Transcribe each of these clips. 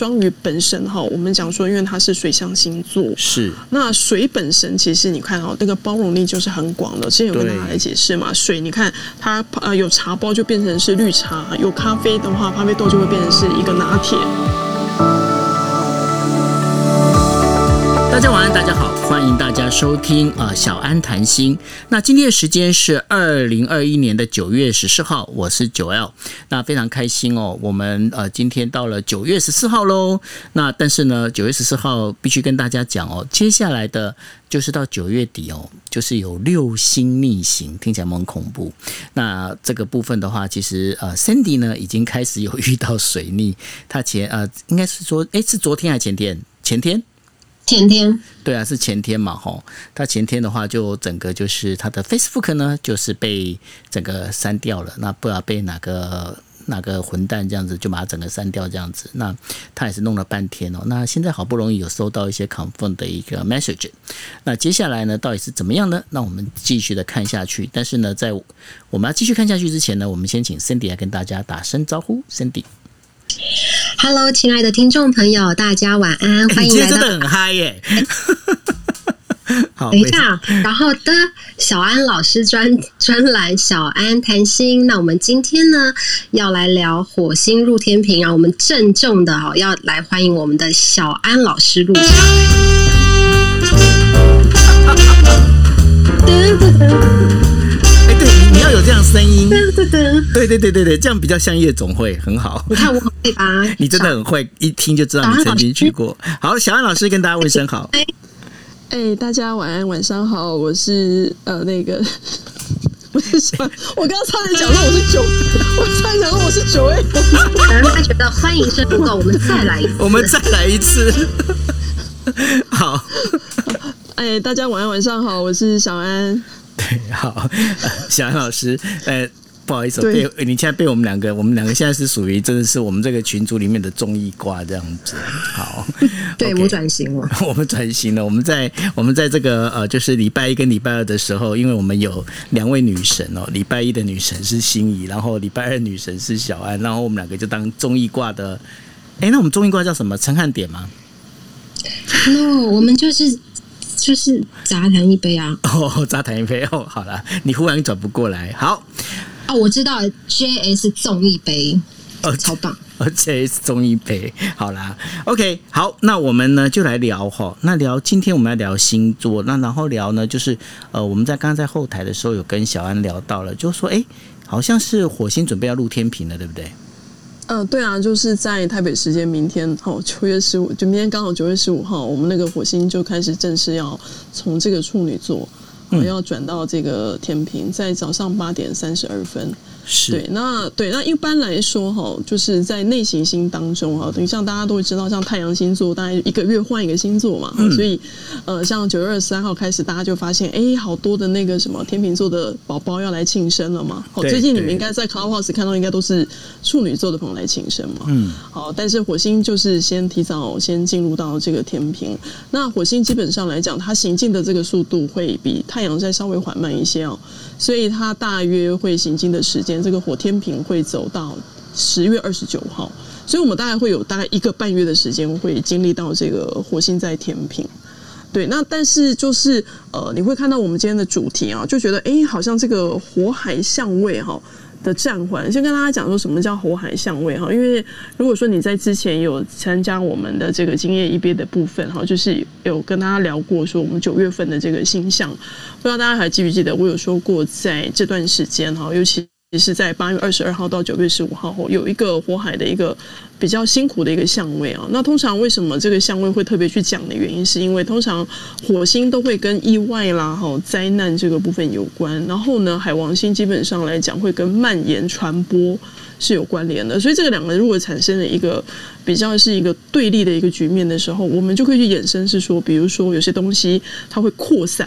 双鱼本身哈，我们讲说，因为它是水象星座，是那水本身其实你看哈，那个包容力就是很广的。之前有跟大家来解释嘛，水你看它呃有茶包就变成是绿茶，有咖啡的话，咖啡豆就会变成是一个拿铁。大家晚安，大家好，欢迎大家收听啊、小安谈心。那今天的时间是二零二一年的九月十四号，我是九 L。那非常开心哦，我们呃今天到了九月十四号喽。那但是呢，九月十四号必须跟大家讲哦，接下来的就是到九月底哦，就是有六星逆行，听起来蛮恐怖。那这个部分的话，其实呃 Sandy 呢已经开始有遇到水逆，他前呃应该是说，诶，是昨天还是前天？前天。前天，对啊，是前天嘛，吼，他前天的话，就整个就是他的 Facebook 呢，就是被整个删掉了。那不知道被哪个哪个混蛋这样子，就把它整个删掉这样子。那他也是弄了半天哦。那现在好不容易有收到一些 confirm 的一个 message，那接下来呢，到底是怎么样呢？那我们继续的看下去。但是呢，在我们要继续看下去之前呢，我们先请 Sandy 来跟大家打声招呼，Sandy。Hello，亲爱的听众朋友，大家晚安，欢迎来到。真的很嗨耶！好，等一下，然后的小安老师专专栏小安谈心。那我们今天呢，要来聊火星入天平，让我们郑重的哈，要来欢迎我们的小安老师入场。你要有这样声音，对对对对对，这样比较像夜总会，很好。你看我很会吧？你真的很会，一听就知道你曾经去过。好，小安老师跟大家问声好。哎，哎，大家晚安，晚上好，我是呃那个，我是什么？我刚刚差点讲说我是九，我差点讲说我是九 A。然后他觉得欢迎声不够，我们再来一次，我们再来一次。好，哎，大家晚安，晚上好，我是小安。对，好，小安老师，呃，不好意思，被你现在被我们两个，我们两个现在是属于真的是我们这个群组里面的综艺挂这样子。好，对、okay, 我转型了，我们转型了，我们在我们在这个呃，就是礼拜一跟礼拜二的时候，因为我们有两位女神哦，礼拜一的女神是心仪，然后礼拜二女神是小安，然后我们两个就当综艺挂的。哎、欸，那我们综艺挂叫什么？陈汉典吗？No，我们就是。就是杂谈一杯啊！哦，杂谈一杯哦，好了，你忽然转不过来，好哦，我知道 JS 综艺杯哦，超棒，JS 中一杯，好啦，OK，好，那我们呢就来聊哈，那聊今天我们要聊星座，那然后聊呢就是呃，我们在刚刚在后台的时候有跟小安聊到了，就说哎，好像是火星准备要入天平了，对不对？嗯、呃，对啊，就是在台北时间明天，哦，九月十五，就明天刚好九月十五号，我们那个火星就开始正式要从这个处女座，嗯，要转到这个天平，在早上八点三十二分。是对，那对，那一般来说哈，就是在内行星当中哈，等于像大家都会知道，像太阳星座，大概一个月换一个星座嘛，嗯、所以呃，像九月二十三号开始，大家就发现，哎，好多的那个什么天秤座的宝宝要来庆生了嘛。好，最近你们应该在 Clubhouse 看到，应该都是处女座的朋友来庆生嘛。嗯。好，但是火星就是先提早先进入到这个天平，那火星基本上来讲，它行进的这个速度会比太阳再稍微缓慢一些哦，所以它大约会行进的时间。这个火天平会走到十月二十九号，所以我们大概会有大概一个半月的时间会经历到这个火星在天平。对，那但是就是呃，你会看到我们今天的主题啊，就觉得哎，好像这个火海相位哈的暂缓。先跟大家讲说什么叫火海相位哈，因为如果说你在之前有参加我们的这个今夜一别的部分哈，就是有跟大家聊过说我们九月份的这个星象，不知道大家还记不记得我有说过在这段时间哈，尤其。也是，在八月二十二号到九月十五号后，有一个火海的一个比较辛苦的一个相位啊。那通常为什么这个相位会特别去讲的原因，是因为通常火星都会跟意外啦、哈灾难这个部分有关。然后呢，海王星基本上来讲会跟蔓延传播是有关联的。所以这个两个如果产生了一个比较是一个对立的一个局面的时候，我们就可以去衍生是说，比如说有些东西它会扩散。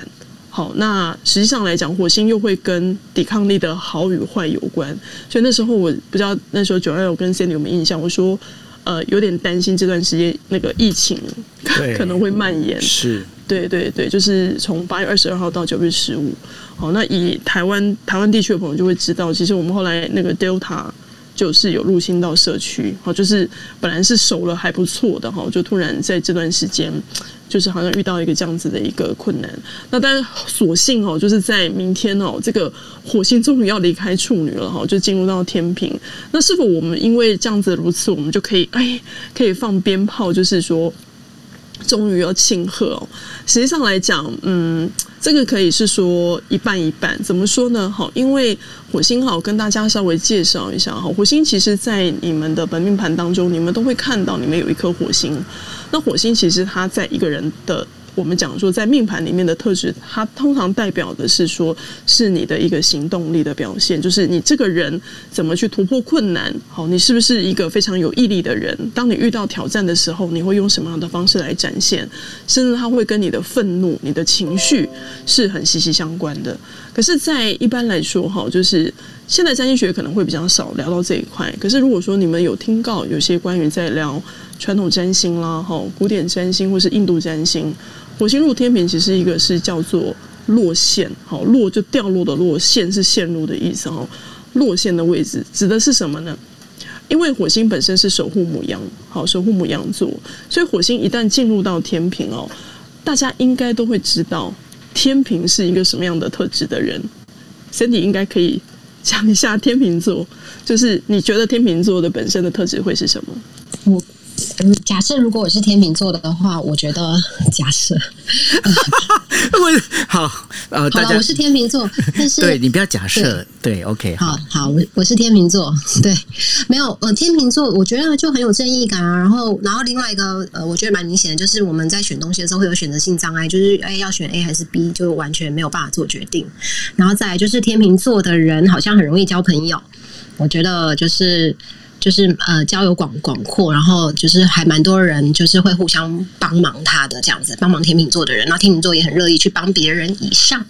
好，那实际上来讲，火星又会跟抵抗力的好与坏有关，所以那时候我不知道那时候九二六跟 Sandy 有没有印象？我说，呃，有点担心这段时间那个疫情 可能会蔓延。是，对对对，就是从八月二十二号到九月十五。好，那以台湾台湾地区的朋友就会知道，其实我们后来那个 Delta。就是有入侵到社区，好，就是本来是熟了还不错的哈，就突然在这段时间，就是好像遇到一个这样子的一个困难。那当然，所幸哦，就是在明天哦，这个火星终于要离开处女了哈，就进入到天平。那是否我们因为这样子如此，我们就可以哎，可以放鞭炮，就是说。终于要庆贺哦！实际上来讲，嗯，这个可以是说一半一半。怎么说呢？好，因为火星好，跟大家稍微介绍一下哈。火星其实，在你们的本命盘当中，你们都会看到，你们有一颗火星。那火星其实它在一个人的。我们讲说，在命盘里面的特质，它通常代表的是说，是你的一个行动力的表现，就是你这个人怎么去突破困难。好，你是不是一个非常有毅力的人？当你遇到挑战的时候，你会用什么样的方式来展现？甚至它会跟你的愤怒、你的情绪是很息息相关的。可是，在一般来说，哈，就是现在占星学可能会比较少聊到这一块。可是，如果说你们有听到有些关于在聊传统占星啦，哈，古典占星或是印度占星。火星入天平，其实一个是叫做落线，好，落就掉落的落，线是线路的意思，哈，落线的位置指的是什么呢？因为火星本身是守护母羊，好，守护母羊座，所以火星一旦进入到天平哦，大家应该都会知道天平是一个什么样的特质的人。？Cindy 应该可以讲一下天秤座，就是你觉得天秤座的本身的特质会是什么？假设如果我是天秤座的话，我觉得假设，我好呃，大家我是天秤座，但是对你不要假设，对，对，OK，好好，我我是天秤座，对，没有呃，天秤座我觉得就很有正义感啊，然后然后另外一个呃，我觉得蛮明显的，就是我们在选东西的时候会有选择性障碍，就是哎要选 A 还是 B，就完全没有办法做决定，然后再来就是天秤座的人好像很容易交朋友，我觉得就是。就是呃，交友广广阔，然后就是还蛮多人，就是会互相帮忙他的这样子，帮忙天秤座的人，然后天秤座也很乐意去帮别人以上。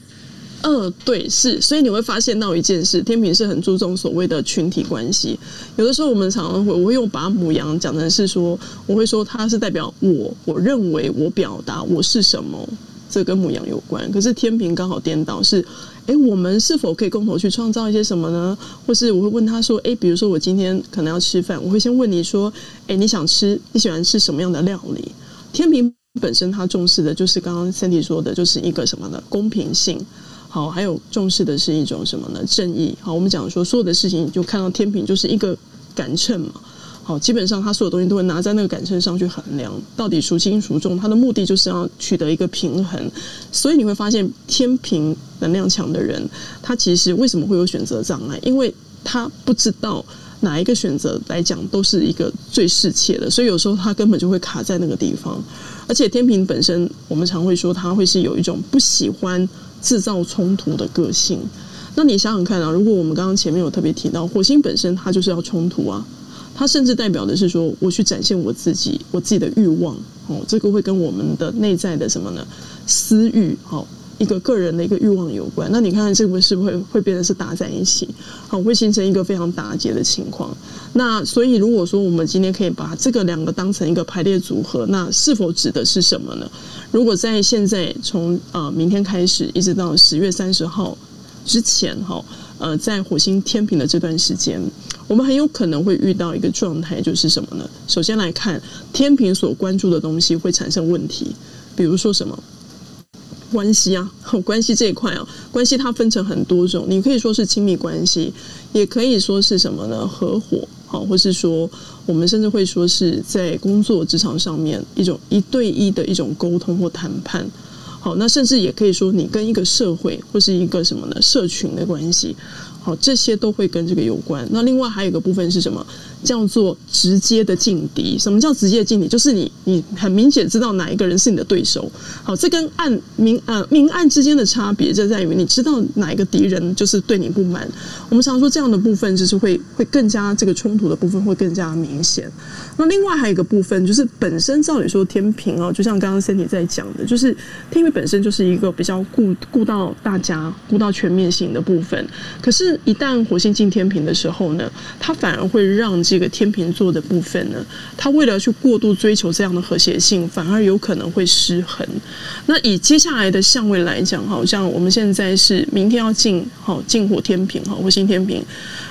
嗯，对，是，所以你会发现到一件事，天秤是很注重所谓的群体关系。有的时候我们常常会，我会用把母羊讲成是说，我会说它是代表我，我认为我表达我是什么。这跟母羊有关，可是天秤刚好颠倒，是，哎，我们是否可以共同去创造一些什么呢？或是我会问他说，哎，比如说我今天可能要吃饭，我会先问你说，哎，你想吃，你喜欢吃什么样的料理？天秤本身他重视的就是刚刚 Cindy 说的，就是一个什么呢？公平性，好，还有重视的是一种什么呢？正义，好，我们讲说所有的事情，就看到天平就是一个杆秤嘛。基本上他所有东西都会拿在那个杆秤上去衡量，到底孰轻孰重。他的目的就是要取得一个平衡。所以你会发现，天平能量强的人，他其实为什么会有选择障碍？因为他不知道哪一个选择来讲都是一个最适切的，所以有时候他根本就会卡在那个地方。而且天平本身，我们常会说他会是有一种不喜欢制造冲突的个性。那你想想看啊，如果我们刚刚前面有特别提到，火星本身它就是要冲突啊。它甚至代表的是说，我去展现我自己，我自己的欲望，哦，这个会跟我们的内在的什么呢？私欲，好，一个个人的一个欲望有关。那你看看这个是不是会会变得是打在一起，好，会形成一个非常打结的情况。那所以如果说我们今天可以把这个两个当成一个排列组合，那是否指的是什么呢？如果在现在从呃明天开始一直到十月三十号之前，哈。呃，在火星天秤的这段时间，我们很有可能会遇到一个状态，就是什么呢？首先来看天秤所关注的东西会产生问题，比如说什么关系啊，关系这一块啊，关系它分成很多种，你可以说是亲密关系，也可以说是什么呢？合伙，好，或是说我们甚至会说是在工作职场上面一种一对一的一种沟通或谈判。好，那甚至也可以说，你跟一个社会或是一个什么呢？社群的关系。好，这些都会跟这个有关。那另外还有一个部分是什么？叫做直接的劲敌。什么叫直接的劲敌？就是你你很明显知道哪一个人是你的对手。好，这跟暗明呃明暗之间的差别就在于你知道哪一个敌人就是对你不满。我们常说这样的部分就是会会更加这个冲突的部分会更加明显。那另外还有一个部分就是本身照理说天平哦，就像刚刚 Cindy 在讲的，就是天平本身就是一个比较顾顾到大家、顾到全面性的部分，可是。一旦火星进天平的时候呢，它反而会让这个天秤座的部分呢，它为了去过度追求这样的和谐性，反而有可能会失衡。那以接下来的相位来讲，好像我们现在是明天要进好进火天秤哈，火星天秤。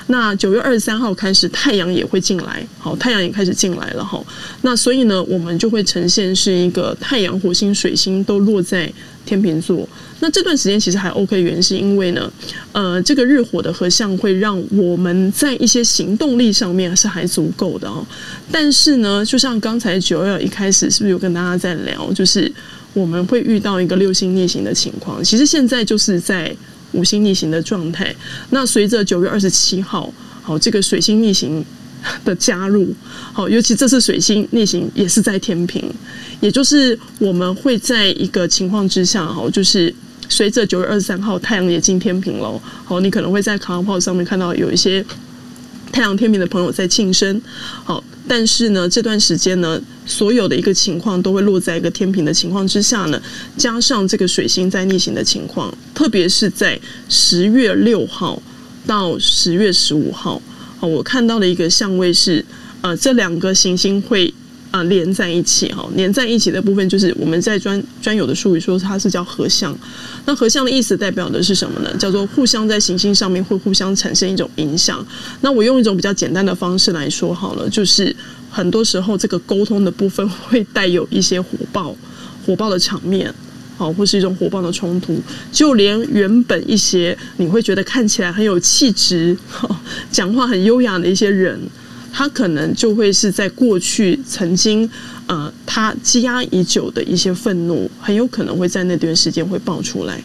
那九月二十三号开始，太阳也会进来，好，太阳也开始进来了哈。那所以呢，我们就会呈现是一个太阳、火星、水星都落在天秤座。那这段时间其实还 OK，原因是因为呢，呃，这个日火的合相会让我们在一些行动力上面是还足够的哦。但是呢，就像刚才九月一开始是不是有跟大家在聊，就是我们会遇到一个六星逆行的情况。其实现在就是在。五星逆行的状态，那随着九月二十七号，好，这个水星逆行 的加入，好，尤其这次水星逆行也是在天秤，也就是我们会在一个情况之下，好，就是随着九月二十三号太阳也进天秤了，好，你可能会在卡拉炮上面看到有一些太阳天平的朋友在庆生，好。但是呢，这段时间呢，所有的一个情况都会落在一个天秤的情况之下呢，加上这个水星在逆行的情况，特别是在十月六号到十月十五号，哦，我看到的一个相位是，呃，这两个行星会。啊，连在一起哈，连在一起的部分就是我们在专专有的术语说它是叫合相。那合相的意思代表的是什么呢？叫做互相在行星上面会互相产生一种影响。那我用一种比较简单的方式来说好了，就是很多时候这个沟通的部分会带有一些火爆、火爆的场面，好，或是一种火爆的冲突。就连原本一些你会觉得看起来很有气质、讲话很优雅的一些人。他可能就会是在过去曾经，呃，他积压已久的一些愤怒，很有可能会在那段时间会爆出来。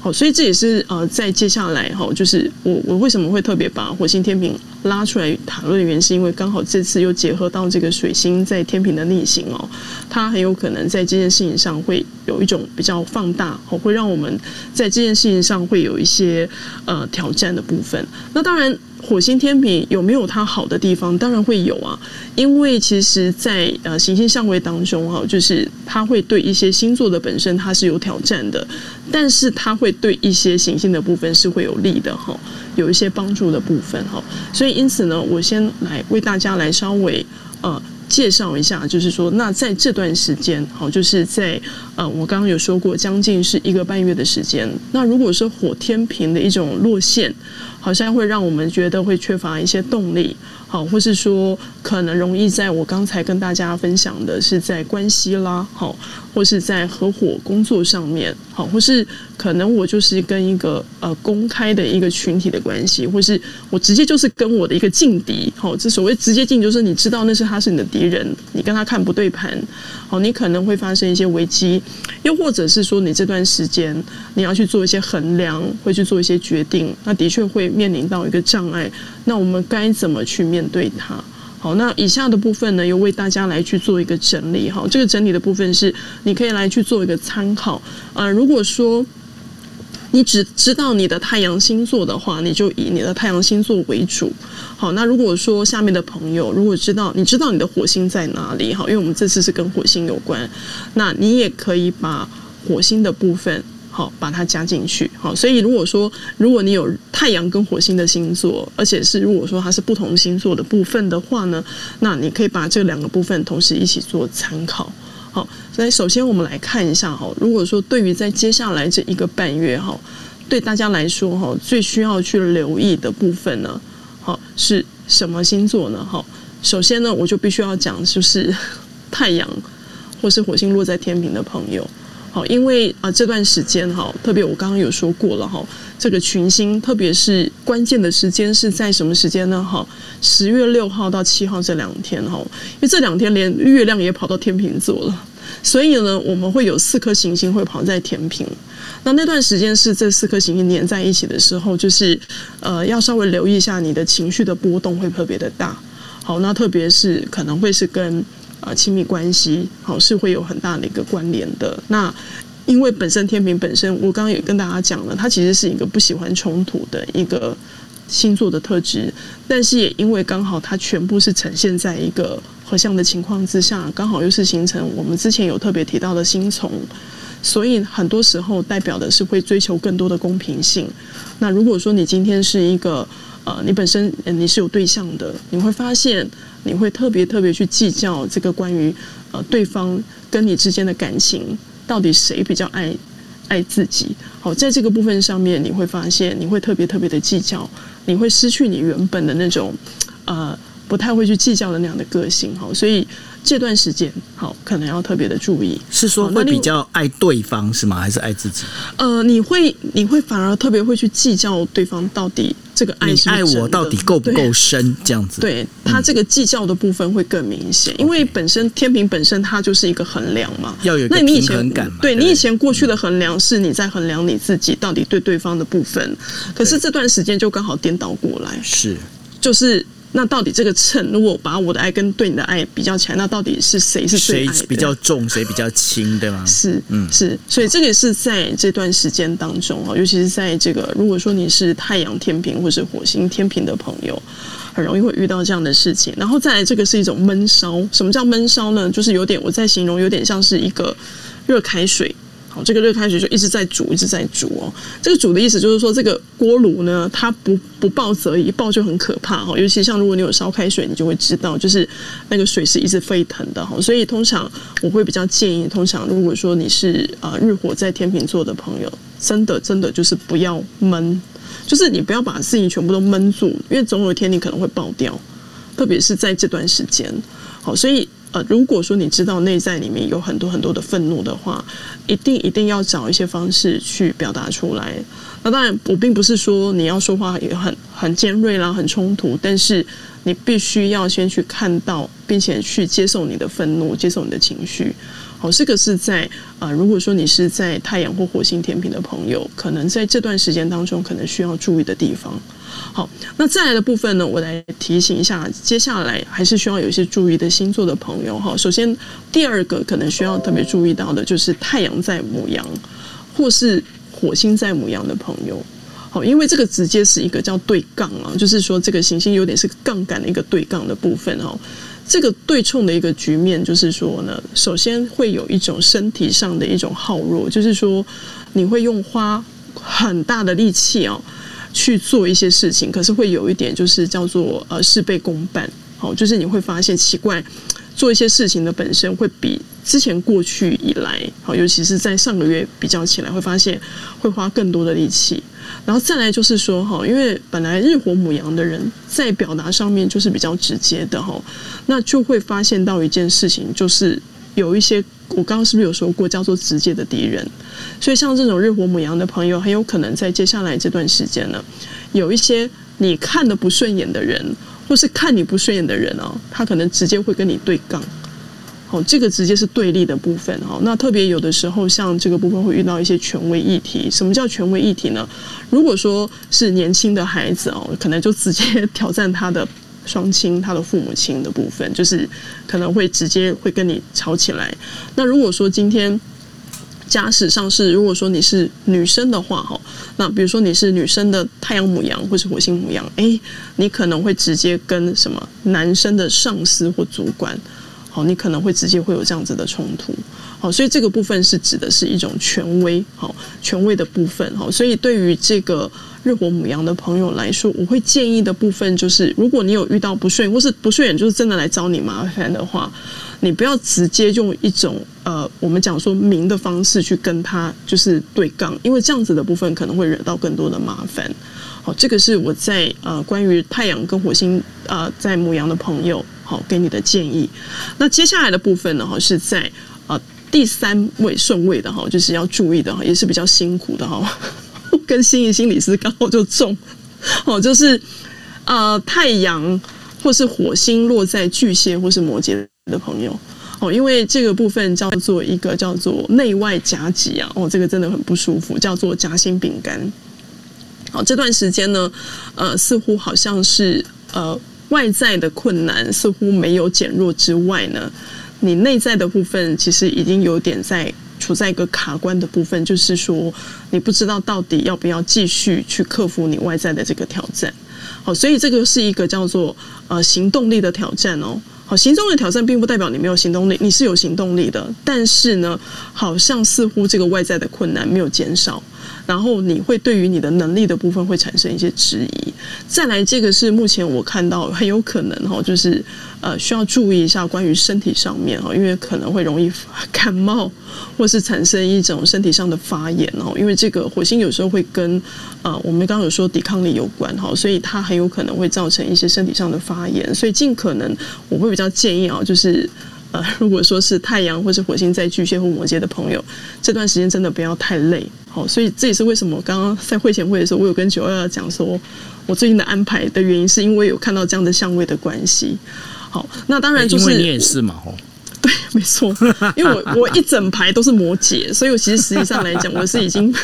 好，所以这也是呃，在接下来哈，就是我我为什么会特别把火星天平拉出来谈论的原因，是因为刚好这次又结合到这个水星在天平的逆行哦，它很有可能在这件事情上会有一种比较放大，哦，会让我们在这件事情上会有一些呃挑战的部分。那当然。火星天平有没有它好的地方？当然会有啊，因为其实在，呃行星相位当中哈，就是它会对一些星座的本身它是有挑战的，但是它会对一些行星的部分是会有利的哈，有一些帮助的部分哈。所以因此呢，我先来为大家来稍微呃。介绍一下，就是说，那在这段时间，好，就是在呃，我刚刚有说过，将近是一个半月的时间。那如果说火天平的一种落陷，好像会让我们觉得会缺乏一些动力。好，或是说可能容易在我刚才跟大家分享的是在关系啦，好，或是在合伙工作上面，好，或是可能我就是跟一个呃公开的一个群体的关系，或是我直接就是跟我的一个劲敌，好，这所谓直接劲就是你知道那是他是你的敌人，你跟他看不对盘，好，你可能会发生一些危机，又或者是说你这段时间你要去做一些衡量，会去做一些决定，那的确会面临到一个障碍，那我们该怎么去面对它，好，那以下的部分呢，又为大家来去做一个整理哈。这个整理的部分是，你可以来去做一个参考。呃，如果说你只知道你的太阳星座的话，你就以你的太阳星座为主。好，那如果说下面的朋友如果知道你知道你的火星在哪里，好，因为我们这次是跟火星有关，那你也可以把火星的部分。好，把它加进去。好，所以如果说，如果你有太阳跟火星的星座，而且是如果说它是不同星座的部分的话呢，那你可以把这两个部分同时一起做参考。好，所以首先我们来看一下哈，如果说对于在接下来这一个半月哈，对大家来说哈，最需要去留意的部分呢，好是什么星座呢？好，首先呢，我就必须要讲，就是 太阳或是火星落在天平的朋友。好，因为啊这段时间哈，特别我刚刚有说过了哈，这个群星，特别是关键的时间是在什么时间呢？哈，十月六号到七号这两天哈，因为这两天连月亮也跑到天秤座了，所以呢，我们会有四颗行星会跑在天秤。那那段时间是这四颗行星连在一起的时候，就是呃要稍微留意一下你的情绪的波动会特别的大。好，那特别是可能会是跟。啊，亲密关系好是会有很大的一个关联的。那因为本身天平本身，我刚刚也跟大家讲了，它其实是一个不喜欢冲突的一个星座的特质。但是也因为刚好它全部是呈现在一个合相的情况之下，刚好又是形成我们之前有特别提到的星从，所以很多时候代表的是会追求更多的公平性。那如果说你今天是一个呃，你本身你是有对象的，你会发现。你会特别特别去计较这个关于呃对方跟你之间的感情，到底谁比较爱爱自己。好，在这个部分上面，你会发现你会特别特别的计较，你会失去你原本的那种呃不太会去计较的那样的个性。好，所以这段时间好可能要特别的注意。是说会比较爱对方是吗？还是爱自己？呃，你会你会反而特别会去计较对方到底。这个爱爱我到底够不够深？这样子，对他这个计较的部分会更明显，嗯、因为本身天平本身它就是一个衡量嘛，要有那你以前感嘛。对，你以前过去的衡量是你在衡量你自己到底对对方的部分，可是这段时间就刚好颠倒过来，是就是。那到底这个秤，如果把我的爱跟对你的爱比较起来，那到底是谁是最？谁比较重，谁比较轻，对吗？是，嗯，是，所以这个是在这段时间当中啊，尤其是在这个，如果说你是太阳天平或是火星天平的朋友，很容易会遇到这样的事情。然后再来，这个是一种闷烧。什么叫闷烧呢？就是有点，我在形容，有点像是一个热开水。这个热开水就一直在煮，一直在煮哦。这个煮的意思就是说，这个锅炉呢，它不不爆则已，一爆就很可怕哈。尤其像如果你有烧开水，你就会知道，就是那个水是一直沸腾的哈。所以通常我会比较建议，通常如果说你是呃日火在天秤座的朋友，真的真的就是不要闷，就是你不要把事情全部都闷住，因为总有一天你可能会爆掉，特别是在这段时间。好，所以。如果说你知道内在里面有很多很多的愤怒的话，一定一定要找一些方式去表达出来。那当然，我并不是说你要说话也很很尖锐啦，很冲突，但是你必须要先去看到，并且去接受你的愤怒，接受你的情绪。好，这个是在啊、如果说你是在太阳或火星天平的朋友，可能在这段时间当中，可能需要注意的地方。好，那再来的部分呢，我来提醒一下，接下来还是需要有一些注意的星座的朋友哈。首先，第二个可能需要特别注意到的就是太阳在母羊，或是火星在母羊的朋友。好，因为这个直接是一个叫对杠啊，就是说这个行星有点是杠杆的一个对杠的部分哈。这个对冲的一个局面，就是说呢，首先会有一种身体上的一种耗弱，就是说你会用花很大的力气哦。去做一些事情，可是会有一点就是叫做呃事倍功半，好，就是你会发现奇怪，做一些事情的本身会比之前过去以来，好，尤其是在上个月比较起来，会发现会花更多的力气，然后再来就是说哈，因为本来日火母羊的人在表达上面就是比较直接的哈，那就会发现到一件事情就是。有一些，我刚刚是不是有说过叫做直接的敌人？所以像这种日火母羊的朋友，很有可能在接下来这段时间呢，有一些你看的不顺眼的人，或是看你不顺眼的人哦，他可能直接会跟你对杠。好，这个直接是对立的部分。哈，那特别有的时候，像这个部分会遇到一些权威议题。什么叫权威议题呢？如果说是年轻的孩子哦，可能就直接挑战他的。双亲，他的父母亲的部分，就是可能会直接会跟你吵起来。那如果说今天假使上是，如果说你是女生的话，哈，那比如说你是女生的太阳母羊或是火星母羊，诶，你可能会直接跟什么男生的上司或主管，好，你可能会直接会有这样子的冲突。好，所以这个部分是指的是一种权威，好，权威的部分，好，所以对于这个日火母羊的朋友来说，我会建议的部分就是，如果你有遇到不顺，或是不顺眼就是真的来找你麻烦的话，你不要直接用一种呃，我们讲说明的方式去跟他就是对杠，因为这样子的部分可能会惹到更多的麻烦。好，这个是我在呃关于太阳跟火星呃在母羊的朋友好给你的建议。那接下来的部分呢，哈是在。第三位顺位的哈，就是要注意的哈，也是比较辛苦的哈。跟心仪心理师刚好就中哦，就是呃太阳或是火星落在巨蟹或是摩羯的朋友哦，因为这个部分叫做一个叫做内外夹击啊，哦，这个真的很不舒服，叫做夹心饼干。好，这段时间呢，呃，似乎好像是呃外在的困难似乎没有减弱之外呢。你内在的部分其实已经有点在处在一个卡关的部分，就是说你不知道到底要不要继续去克服你外在的这个挑战。好，所以这个是一个叫做呃行动力的挑战哦。好，行动力的挑战并不代表你没有行动力，你是有行动力的，但是呢，好像似乎这个外在的困难没有减少。然后你会对于你的能力的部分会产生一些质疑。再来，这个是目前我看到很有可能哈，就是呃需要注意一下关于身体上面哈，因为可能会容易感冒，或是产生一种身体上的发炎哦。因为这个火星有时候会跟呃我们刚刚有说抵抗力有关哈，所以它很有可能会造成一些身体上的发炎，所以尽可能我会比较建议啊，就是。呃，如果说是太阳或是火星在巨蟹或摩羯的朋友，这段时间真的不要太累。好，所以这也是为什么我刚刚在会前会的时候，我有跟九二讲说，我最近的安排的原因，是因为有看到这样的相位的关系。好，那当然就是因为你也是嘛，吼，对，没错，因为我我一整排都是摩羯，所以我其实实际上来讲，我是已经。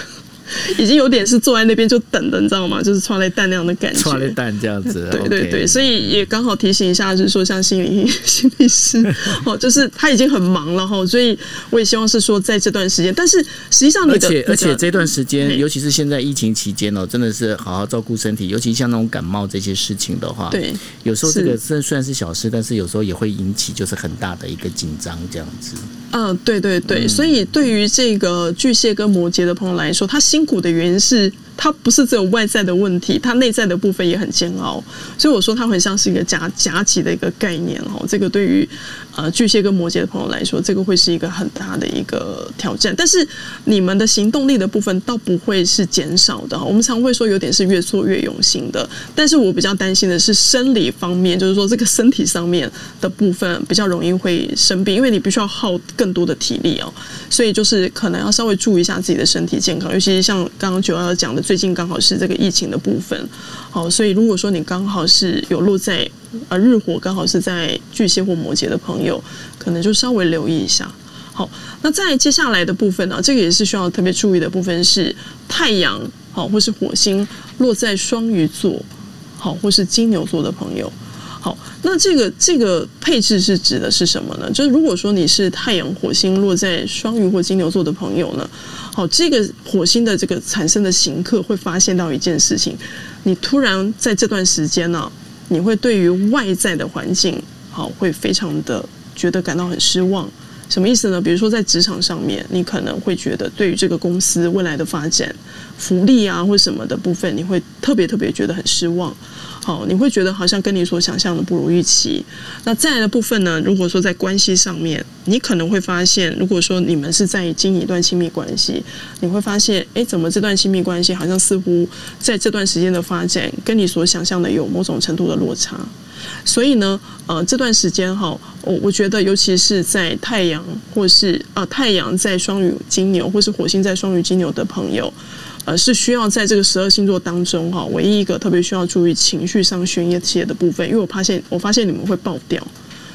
已经有点是坐在那边就等的，你知道吗？就是穿了蛋那样的感觉，穿了蛋这样子。对对对，所以也刚好提醒一下，就是说像心理 心理师哦，就是他已经很忙了哈，所以我也希望是说在这段时间，但是实际上你的，而且而且这段时间，尤其是现在疫情期间哦，真的是好好照顾身体，尤其像那种感冒这些事情的话，对，有时候这个虽虽然是小事，但是有时候也会引起就是很大的一个紧张这样子。嗯，对对对，所以对于这个巨蟹跟摩羯的朋友来说，他辛苦的原因是。它不是只有外在的问题，它内在的部分也很煎熬，所以我说它很像是一个夹夹击的一个概念哦。这个对于呃巨蟹跟摩羯的朋友来说，这个会是一个很大的一个挑战。但是你们的行动力的部分倒不会是减少的。我们常会说有点是越挫越勇型的，但是我比较担心的是生理方面，就是说这个身体上面的部分比较容易会生病，因为你必须要耗更多的体力哦。所以就是可能要稍微注意一下自己的身体健康，尤其是像刚刚九幺幺讲的。最近刚好是这个疫情的部分，好，所以如果说你刚好是有落在啊日火刚好是在巨蟹或摩羯的朋友，可能就稍微留意一下。好，那在接下来的部分呢，这个也是需要特别注意的部分是太阳好或是火星落在双鱼座，好或是金牛座的朋友。好，那这个这个配置是指的是什么呢？就是如果说你是太阳火星落在双鱼或金牛座的朋友呢，好，这个火星的这个产生的行客会发现到一件事情，你突然在这段时间呢、你会对于外在的环境，好，会非常的觉得感到很失望。什么意思呢？比如说在职场上面，你可能会觉得对于这个公司未来的发展、福利啊或什么的部分，你会特别特别觉得很失望。好，你会觉得好像跟你所想象的不如预期。那再来的部分呢？如果说在关系上面，你可能会发现，如果说你们是在经营一段亲密关系，你会发现，哎，怎么这段亲密关系好像似乎在这段时间的发展，跟你所想象的有某种程度的落差。所以呢，呃，这段时间哈，我我觉得，尤其是在太阳或是啊、呃、太阳在双鱼金牛，或是火星在双鱼金牛的朋友，呃，是需要在这个十二星座当中哈，唯一一个特别需要注意情绪上宣泄的部分，因为我发现，我发现你们会爆掉，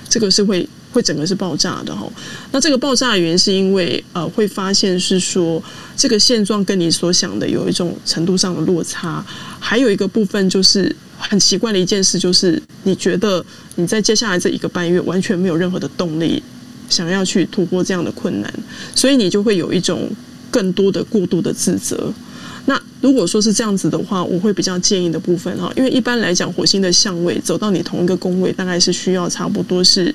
这个是会会整个是爆炸的哈。那这个爆炸的原因是因为呃，会发现是说这个现状跟你所想的有一种程度上的落差，还有一个部分就是。很奇怪的一件事就是，你觉得你在接下来这一个半月完全没有任何的动力，想要去突破这样的困难，所以你就会有一种更多的过度的自责。那如果说是这样子的话，我会比较建议的部分哈，因为一般来讲，火星的相位走到你同一个宫位，大概是需要差不多是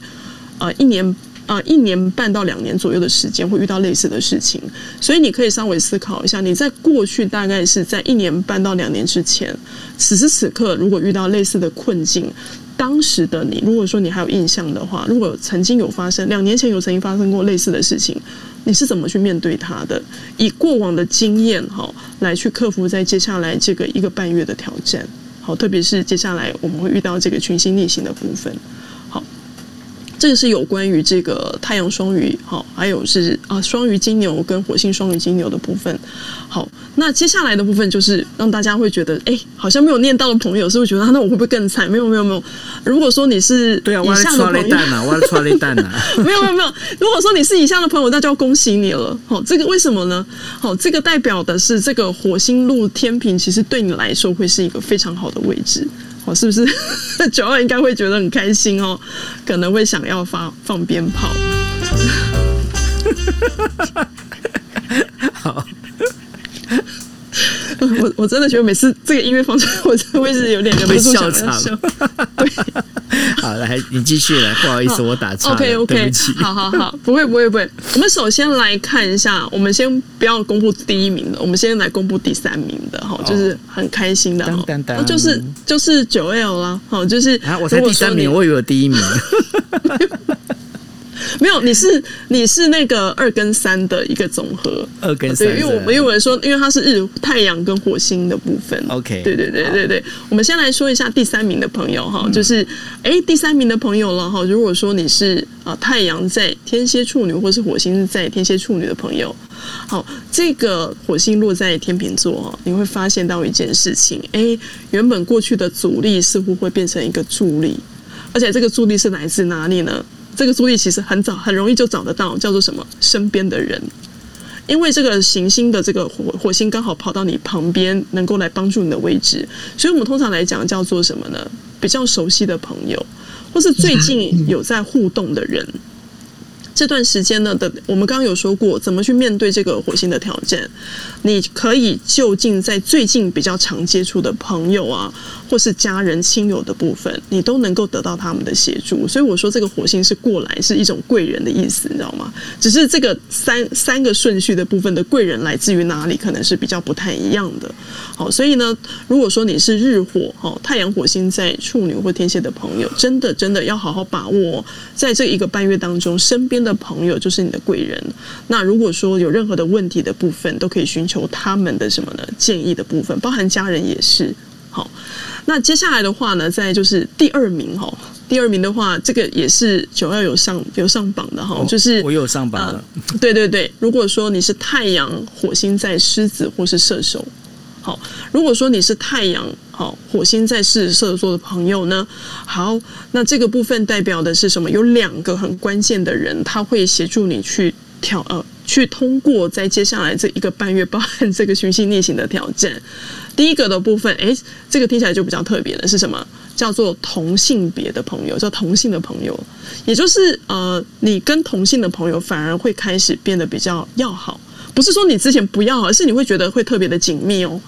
呃一年。啊，一年半到两年左右的时间会遇到类似的事情，所以你可以稍微思考一下，你在过去大概是在一年半到两年之前，此时此刻如果遇到类似的困境，当时的你，如果说你还有印象的话，如果曾经有发生，两年前有曾经发生过类似的事情，你是怎么去面对它的？以过往的经验哈，来去克服在接下来这个一个半月的挑战，好，特别是接下来我们会遇到这个群星逆行的部分。这个是有关于这个太阳双鱼，好，还有是啊双鱼金牛跟火星双鱼金牛的部分。好，那接下来的部分就是让大家会觉得，哎，好像没有念到的朋友，是不是觉得那我会不会更惨？没有没有没有。如果说你是对啊，以下的朋友，我要穿雷蛋啊，没有没有没有。如果说你是以下的朋友，那就要恭喜你了。好，这个为什么呢？好，这个代表的是这个火星入天平，其实对你来说会是一个非常好的位置。哦，是不是 九二应该会觉得很开心哦？可能会想要发放鞭炮。好，我我真的觉得每次这个音乐放出来，我真的会是有点忍不住想笑。对，好，来，你继续来，不好意思，我打岔了，OK OK，对不起，好好好，不会不会不会。我们首先来看一下，我们先不要公布第一名的，我们先来公布第三名的哈，就是很开心的，就是就是九 L 啦，好，就是啊，我才第三名，我以为我第一名。没有，你是你是那个二跟三的一个总和，二跟三，对，因为我们因为说，因为它是日太阳跟火星的部分，OK，对对对对对。我们先来说一下第三名的朋友哈，就是哎，第三名的朋友了哈。如果说你是啊太阳在天蝎处女，或是火星在天蝎处女的朋友，好，这个火星落在天秤座哈，你会发现到一件事情，哎，原本过去的阻力似乎会变成一个助力，而且这个助力是来自哪里呢？这个注意其实很早很容易就找得到，叫做什么？身边的人，因为这个行星的这个火火星刚好跑到你旁边，能够来帮助你的位置，所以我们通常来讲叫做什么呢？比较熟悉的朋友，或是最近有在互动的人。这段时间呢的，我们刚刚有说过，怎么去面对这个火星的挑战？你可以就近在最近比较常接触的朋友啊，或是家人亲友的部分，你都能够得到他们的协助。所以我说这个火星是过来，是一种贵人的意思，你知道吗？只是这个三三个顺序的部分的贵人来自于哪里，可能是比较不太一样的。好，所以呢，如果说你是日火，哈，太阳火星在处女或天蝎的朋友，真的真的要好好把握，在这一个半月当中，身边的朋友就是你的贵人。那如果说有任何的问题的部分，都可以寻求他们的什么呢？建议的部分，包含家人也是。好，那接下来的话呢，再就是第二名哈，第二名的话，这个也是九二有上有上榜的哈，就是我有上榜了。对对对，如果说你是太阳火星在狮子或是射手。好，如果说你是太阳，好，火星在狮子射座的朋友呢，好，那这个部分代表的是什么？有两个很关键的人，他会协助你去挑呃，去通过在接下来这一个半月，包含这个寻星逆行的挑战。第一个的部分，诶，这个听起来就比较特别的是什么？叫做同性别的朋友，叫同性的朋友，也就是呃，你跟同性的朋友反而会开始变得比较要好。不是说你之前不要，而是你会觉得会特别的紧密哦。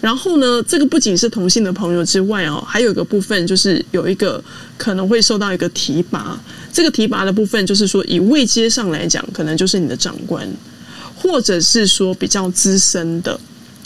然后呢，这个不仅是同性的朋友之外哦，还有一个部分就是有一个可能会受到一个提拔。这个提拔的部分就是说，以位阶上来讲，可能就是你的长官，或者是说比较资深的。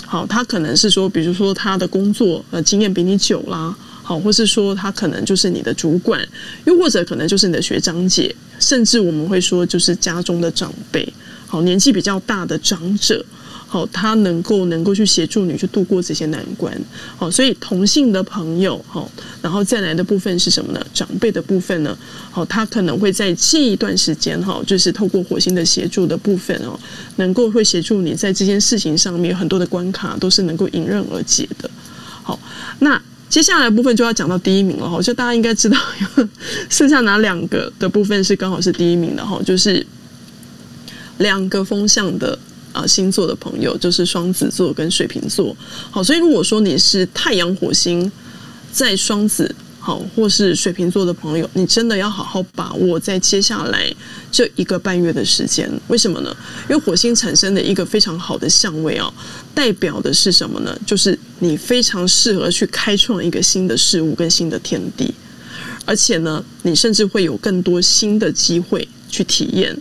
好，他可能是说，比如说他的工作呃经验比你久啦，好，或是说他可能就是你的主管，又或者可能就是你的学长姐，甚至我们会说就是家中的长辈。好，年纪比较大的长者，好，他能够能够去协助你去度过这些难关。好，所以同性的朋友，好，然后再来的部分是什么呢？长辈的部分呢？好，他可能会在这一段时间，哈，就是透过火星的协助的部分哦，能够会协助你在这件事情上面很多的关卡都是能够迎刃而解的。好，那接下来的部分就要讲到第一名了哈，就大家应该知道，剩下哪两个的部分是刚好是第一名的哈，就是。两个风向的啊星座的朋友，就是双子座跟水瓶座。好，所以如果说你是太阳火星在双子，好，或是水瓶座的朋友，你真的要好好把握在接下来这一个半月的时间。为什么呢？因为火星产生的一个非常好的相位啊，代表的是什么呢？就是你非常适合去开创一个新的事物跟新的天地，而且呢，你甚至会有更多新的机会去体验。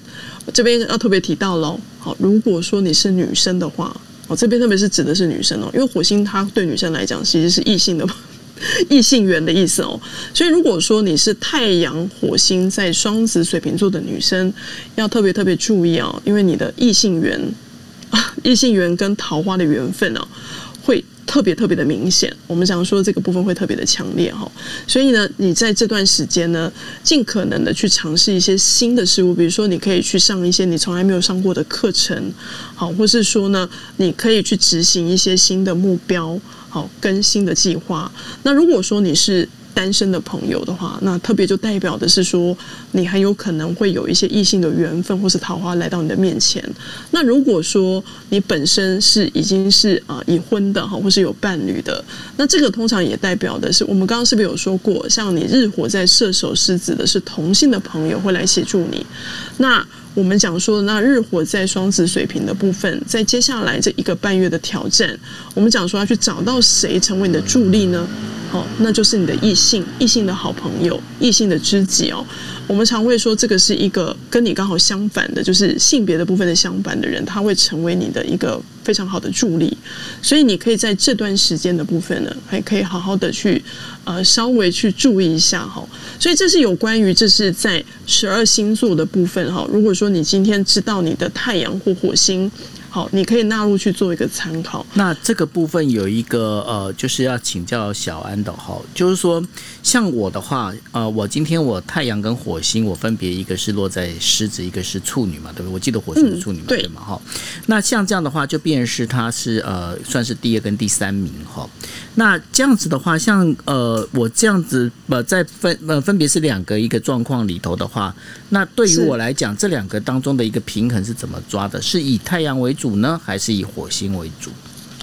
这边要特别提到喽，好，如果说你是女生的话，哦，这边特别是指的是女生哦，因为火星它对女生来讲其实是异性的 异性缘的意思哦，所以如果说你是太阳火星在双子水瓶座的女生，要特别特别注意哦，因为你的异性缘，异性缘跟桃花的缘分哦，特别特别的明显，我们想说这个部分会特别的强烈哈，所以呢，你在这段时间呢，尽可能的去尝试一些新的事物，比如说你可以去上一些你从来没有上过的课程，好，或是说呢，你可以去执行一些新的目标，好，更新的计划。那如果说你是单身的朋友的话，那特别就代表的是说，你很有可能会有一些异性的缘分或是桃花来到你的面前。那如果说你本身是已经是啊已婚的哈，或是有伴侣的，那这个通常也代表的是，我们刚刚是不是有说过，像你日火在射手狮子的是同性的朋友会来协助你。那我们讲说，那日火在双子水瓶的部分，在接下来这一个半月的挑战，我们讲说要去找到谁成为你的助力呢？哦，那就是你的异性，异性的好朋友，异性的知己哦。我们常会说，这个是一个跟你刚好相反的，就是性别的部分的相反的人，他会成为你的一个非常好的助力。所以你可以在这段时间的部分呢，还可以好好的去呃稍微去注意一下哈。所以这是有关于这是在十二星座的部分哈。如果说你今天知道你的太阳或火星。好，你可以纳入去做一个参考。那这个部分有一个呃，就是要请教小安的哈，就是说像我的话，呃，我今天我太阳跟火星，我分别一个是落在狮子，一个是处女嘛，对不对？我记得火星是处女嘛，嗯、对嘛哈。那像这样的话，就变成是它是呃，算是第二跟第三名哈。那这样子的话，像呃，我这样子呃，在分呃分别是两个一个状况里头的话，那对于我来讲，这两个当中的一个平衡是怎么抓的？是以太阳为？主呢，还是以火星为主？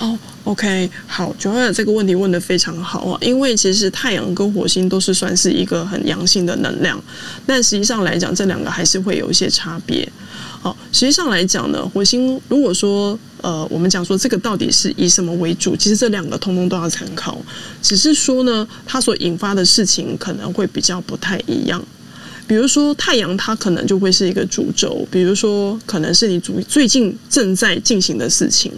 哦、，OK，好九月这个问题问得非常好啊，因为其实太阳跟火星都是算是一个很阳性的能量，但实际上来讲，这两个还是会有一些差别。好，实际上来讲呢，火星如果说呃，我们讲说这个到底是以什么为主，其实这两个通通都要参考，只是说呢，它所引发的事情可能会比较不太一样。比如说太阳，它可能就会是一个主轴。比如说，可能是你主最近正在进行的事情。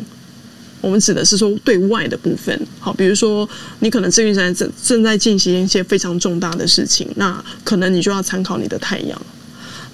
我们指的是说对外的部分。好，比如说你可能最近在正正在进行一些非常重大的事情，那可能你就要参考你的太阳。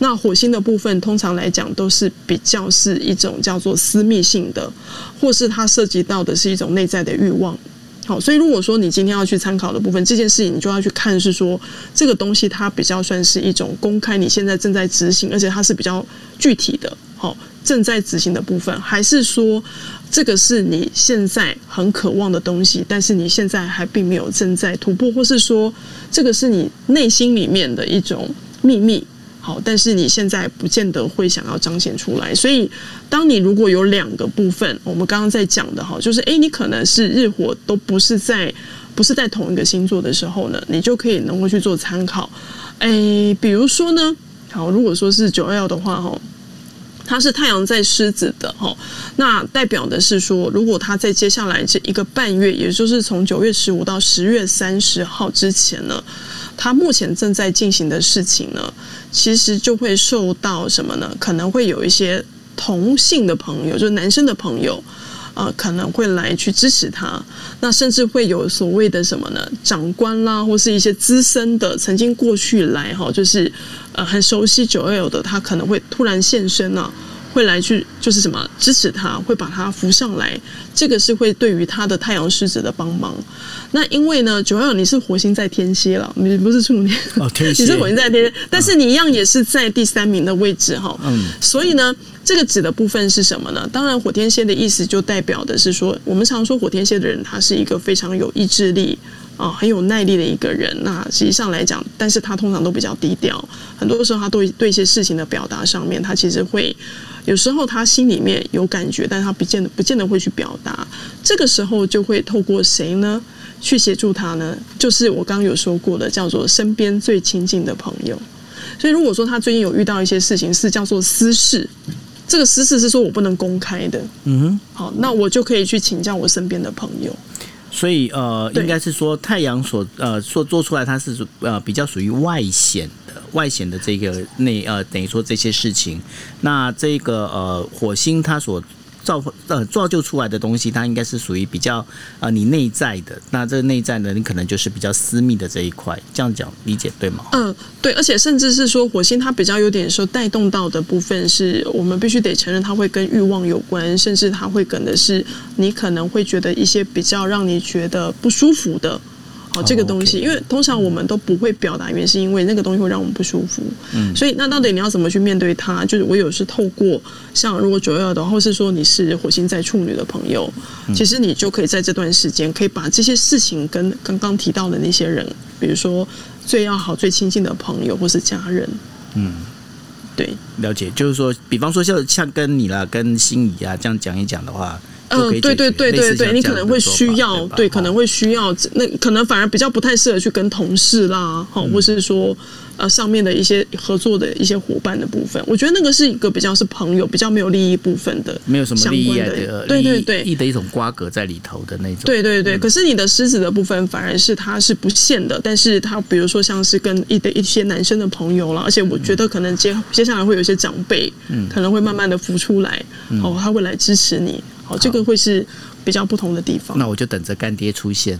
那火星的部分，通常来讲都是比较是一种叫做私密性的，或是它涉及到的是一种内在的欲望。好，所以如果说你今天要去参考的部分，这件事情你就要去看是说这个东西它比较算是一种公开，你现在正在执行，而且它是比较具体的，好，正在执行的部分，还是说这个是你现在很渴望的东西，但是你现在还并没有正在突破，或是说这个是你内心里面的一种秘密。好，但是你现在不见得会想要彰显出来，所以当你如果有两个部分，我们刚刚在讲的哈，就是诶，你可能是日火都不是在不是在同一个星座的时候呢，你就可以能够去做参考。诶，比如说呢，好，如果说是九二的话哈，它是太阳在狮子的哈，那代表的是说，如果他在接下来这一个半月，也就是从九月十五到十月三十号之前呢，他目前正在进行的事情呢。其实就会受到什么呢？可能会有一些同性的朋友，就是男生的朋友，呃，可能会来去支持他。那甚至会有所谓的什么呢？长官啦，或是一些资深的，曾经过去来哈，就是呃很熟悉九二的，他可能会突然现身啊。会来去就是什么支持他，会把他扶上来，这个是会对于他的太阳狮子的帮忙。那因为呢，九二你是火星在天蝎了，你不是处女哦，天蝎，你是火星在天蝎，但是你一样也是在第三名的位置哈。嗯，所以呢，这个指的部分是什么呢？当然，火天蝎的意思就代表的是说，我们常说火天蝎的人，他是一个非常有意志力。啊，很有耐力的一个人。那实际上来讲，但是他通常都比较低调。很多时候，他对对一些事情的表达上面，他其实会有时候他心里面有感觉，但他不见得不见得会去表达。这个时候就会透过谁呢去协助他呢？就是我刚刚有说过的，叫做身边最亲近的朋友。所以如果说他最近有遇到一些事情是叫做私事，这个私事是说我不能公开的。嗯哼，好，那我就可以去请教我身边的朋友。所以呃，应该是说太阳所呃所做出来，它是呃比较属于外显的外显的这个内呃等于说这些事情，那这个呃火星它所。造呃造就出来的东西，它应该是属于比较啊、呃、你内在的。那这个内在呢，你可能就是比较私密的这一块。这样讲理解对吗？嗯，对。而且甚至是说，火星它比较有点说带动到的部分，是我们必须得承认，它会跟欲望有关，甚至它会跟的是你可能会觉得一些比较让你觉得不舒服的。哦，这个东西，因为通常我们都不会表达，原因是因为那个东西会让我们不舒服。嗯，所以那到底你要怎么去面对它？就是我有时透过像如果九二的，或是说你是火星在处女的朋友，其实你就可以在这段时间可以把这些事情跟刚刚提到的那些人，比如说最要好、最亲近的朋友或是家人，嗯，对，了解。就是说，比方说像像跟你啦、跟心仪啊这样讲一讲的话。嗯，对对对对对，你可能会需要，对，对，可能会需要，那可能反而比较不太适合去跟同事啦，哈、嗯，或是说。呃，上面的一些合作的一些伙伴的部分，我觉得那个是一个比较是朋友，比较没有利益部分的，没有什么利益的，对对对，利益的一种瓜葛在里头的那种。对对对，可是你的狮子的部分反而是它是不限的，但是它比如说像是跟一的一些男生的朋友了，而且我觉得可能接接下来会有一些长辈，嗯，可能会慢慢的浮出来，哦，他会来支持你，哦，这个会是比较不同的地方。那我就等着干爹出现。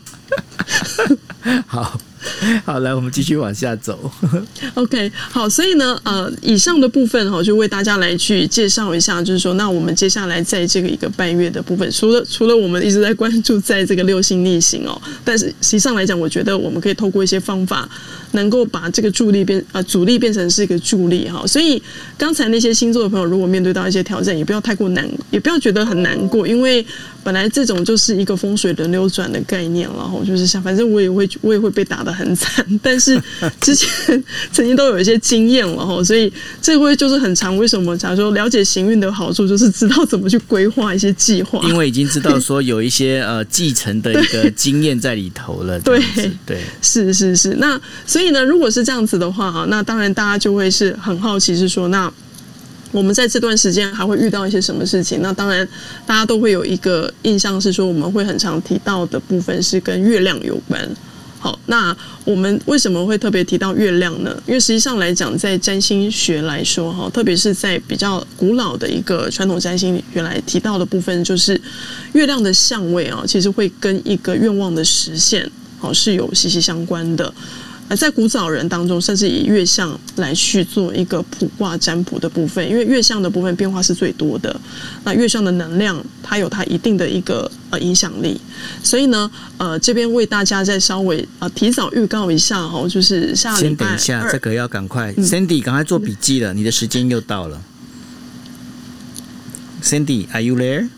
好。好，来，我们继续往下走。OK，好，所以呢，呃，以上的部分哈，就为大家来去介绍一下，就是说，那我们接下来在这个一个半月的部分，除了除了我们一直在关注在这个六星逆行哦，但是实际上来讲，我觉得我们可以透过一些方法，能够把这个助力变啊阻力变成是一个助力哈。所以刚才那些星座的朋友，如果面对到一些挑战，也不要太过难，也不要觉得很难过，因为本来这种就是一个风水轮流转的概念，然后就是像，反正我也会我也会被打得很惨，但是之前 曾经都有一些经验了哈，所以这回就是很长。为什么？假如说了解行运的好处，就是知道怎么去规划一些计划，因为已经知道说 有一些呃继承的一个经验在里头了。对对，是是是。那所以呢，如果是这样子的话哈，那当然大家就会是很好奇，是说那。我们在这段时间还会遇到一些什么事情？那当然，大家都会有一个印象是说，我们会很常提到的部分是跟月亮有关。好，那我们为什么会特别提到月亮呢？因为实际上来讲，在占星学来说，哈，特别是在比较古老的一个传统占星原来提到的部分，就是月亮的相位啊，其实会跟一个愿望的实现，好，是有息息相关的。在古早人当中，甚至以月相来去做一个卜卦占卜的部分，因为月相的部分变化是最多的。那月相的能量，它有它一定的一个呃影响力。所以呢，呃，这边为大家再稍微呃提早预告一下哦，就是下。先等一下，这个要赶快。嗯、Sandy，赶快做笔记了，你的时间又到了。Sandy，Are you there？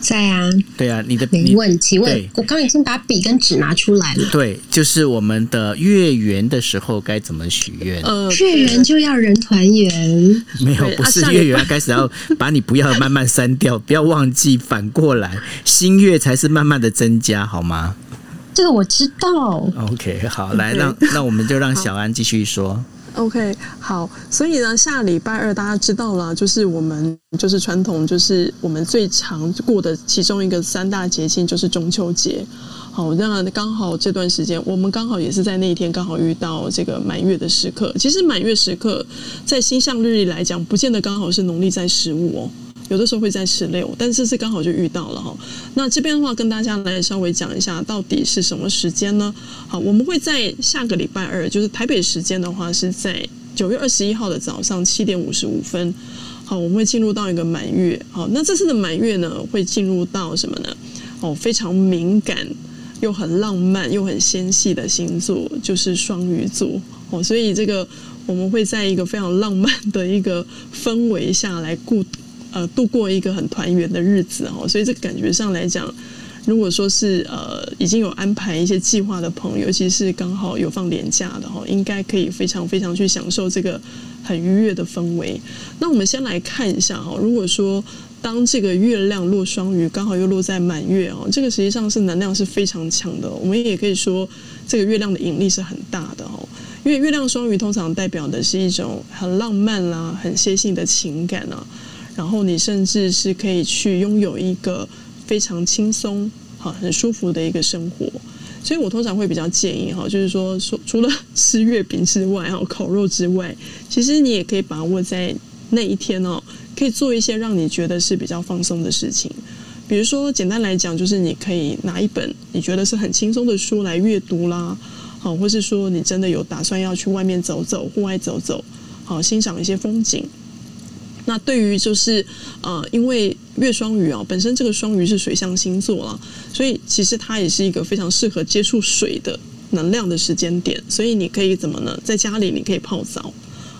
在啊，对啊，你的没问题。问我刚已经把笔跟纸拿出来了。对，就是我们的月圆的时候该怎么许愿？呃，月圆就要人团圆。没有，不是月圆要开始要把你不要慢慢删掉，不要忘记反过来，新月才是慢慢的增加，好吗？这个我知道。OK，好，来，让那我们就让小安继续说。OK，好，所以呢，下礼拜二大家知道了，就是我们就是传统，就是我们最常过的其中一个三大节庆就是中秋节。好，那刚好这段时间，我们刚好也是在那一天刚好遇到这个满月的时刻。其实满月时刻在星象日历来讲，不见得刚好是农历在十五哦。有的时候会在十六，但这次刚好就遇到了哈。那这边的话，跟大家来稍微讲一下，到底是什么时间呢？好，我们会在下个礼拜二，就是台北时间的话，是在九月二十一号的早上七点五十五分。好，我们会进入到一个满月。好，那这次的满月呢，会进入到什么呢？哦，非常敏感又很浪漫又很纤细的星座，就是双鱼座。哦，所以这个我们会在一个非常浪漫的一个氛围下来过。呃，度过一个很团圆的日子哦，所以这感觉上来讲，如果说是呃已经有安排一些计划的朋友，尤其是刚好有放年假的哈，应该可以非常非常去享受这个很愉悦的氛围。那我们先来看一下哈，如果说当这个月亮落双鱼，刚好又落在满月哦，这个实际上是能量是非常强的。我们也可以说，这个月亮的引力是很大的哦，因为月亮双鱼通常代表的是一种很浪漫啦、很纤细的情感啊。然后你甚至是可以去拥有一个非常轻松、哈很舒服的一个生活，所以我通常会比较建议哈，就是说说除了吃月饼之外，哈烤肉之外，其实你也可以把握在那一天哦，可以做一些让你觉得是比较放松的事情，比如说简单来讲，就是你可以拿一本你觉得是很轻松的书来阅读啦，好，或是说你真的有打算要去外面走走，户外走走，好欣赏一些风景。那对于就是呃，因为月双鱼啊，本身这个双鱼是水象星座啦，所以其实它也是一个非常适合接触水的能量的时间点。所以你可以怎么呢？在家里你可以泡澡。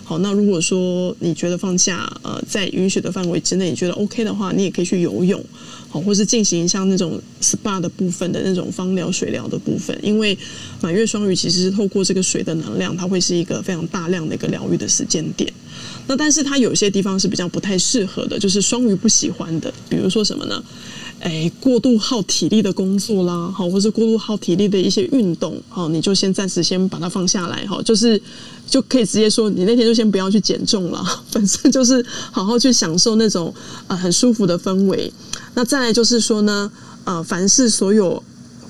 好，那如果说你觉得放假呃，在允许的范围之内，你觉得 OK 的话，你也可以去游泳。好，或是进行像那种 SPA 的部分的那种芳疗水疗的部分。因为满月双鱼其实是透过这个水的能量，它会是一个非常大量的一个疗愈的时间点。那但是它有些地方是比较不太适合的，就是双鱼不喜欢的，比如说什么呢？哎，过度耗体力的工作啦，好，或是过度耗体力的一些运动，好，你就先暂时先把它放下来，哈，就是就可以直接说，你那天就先不要去减重了，本身就是好好去享受那种、呃、很舒服的氛围。那再来就是说呢，呃，凡是所有。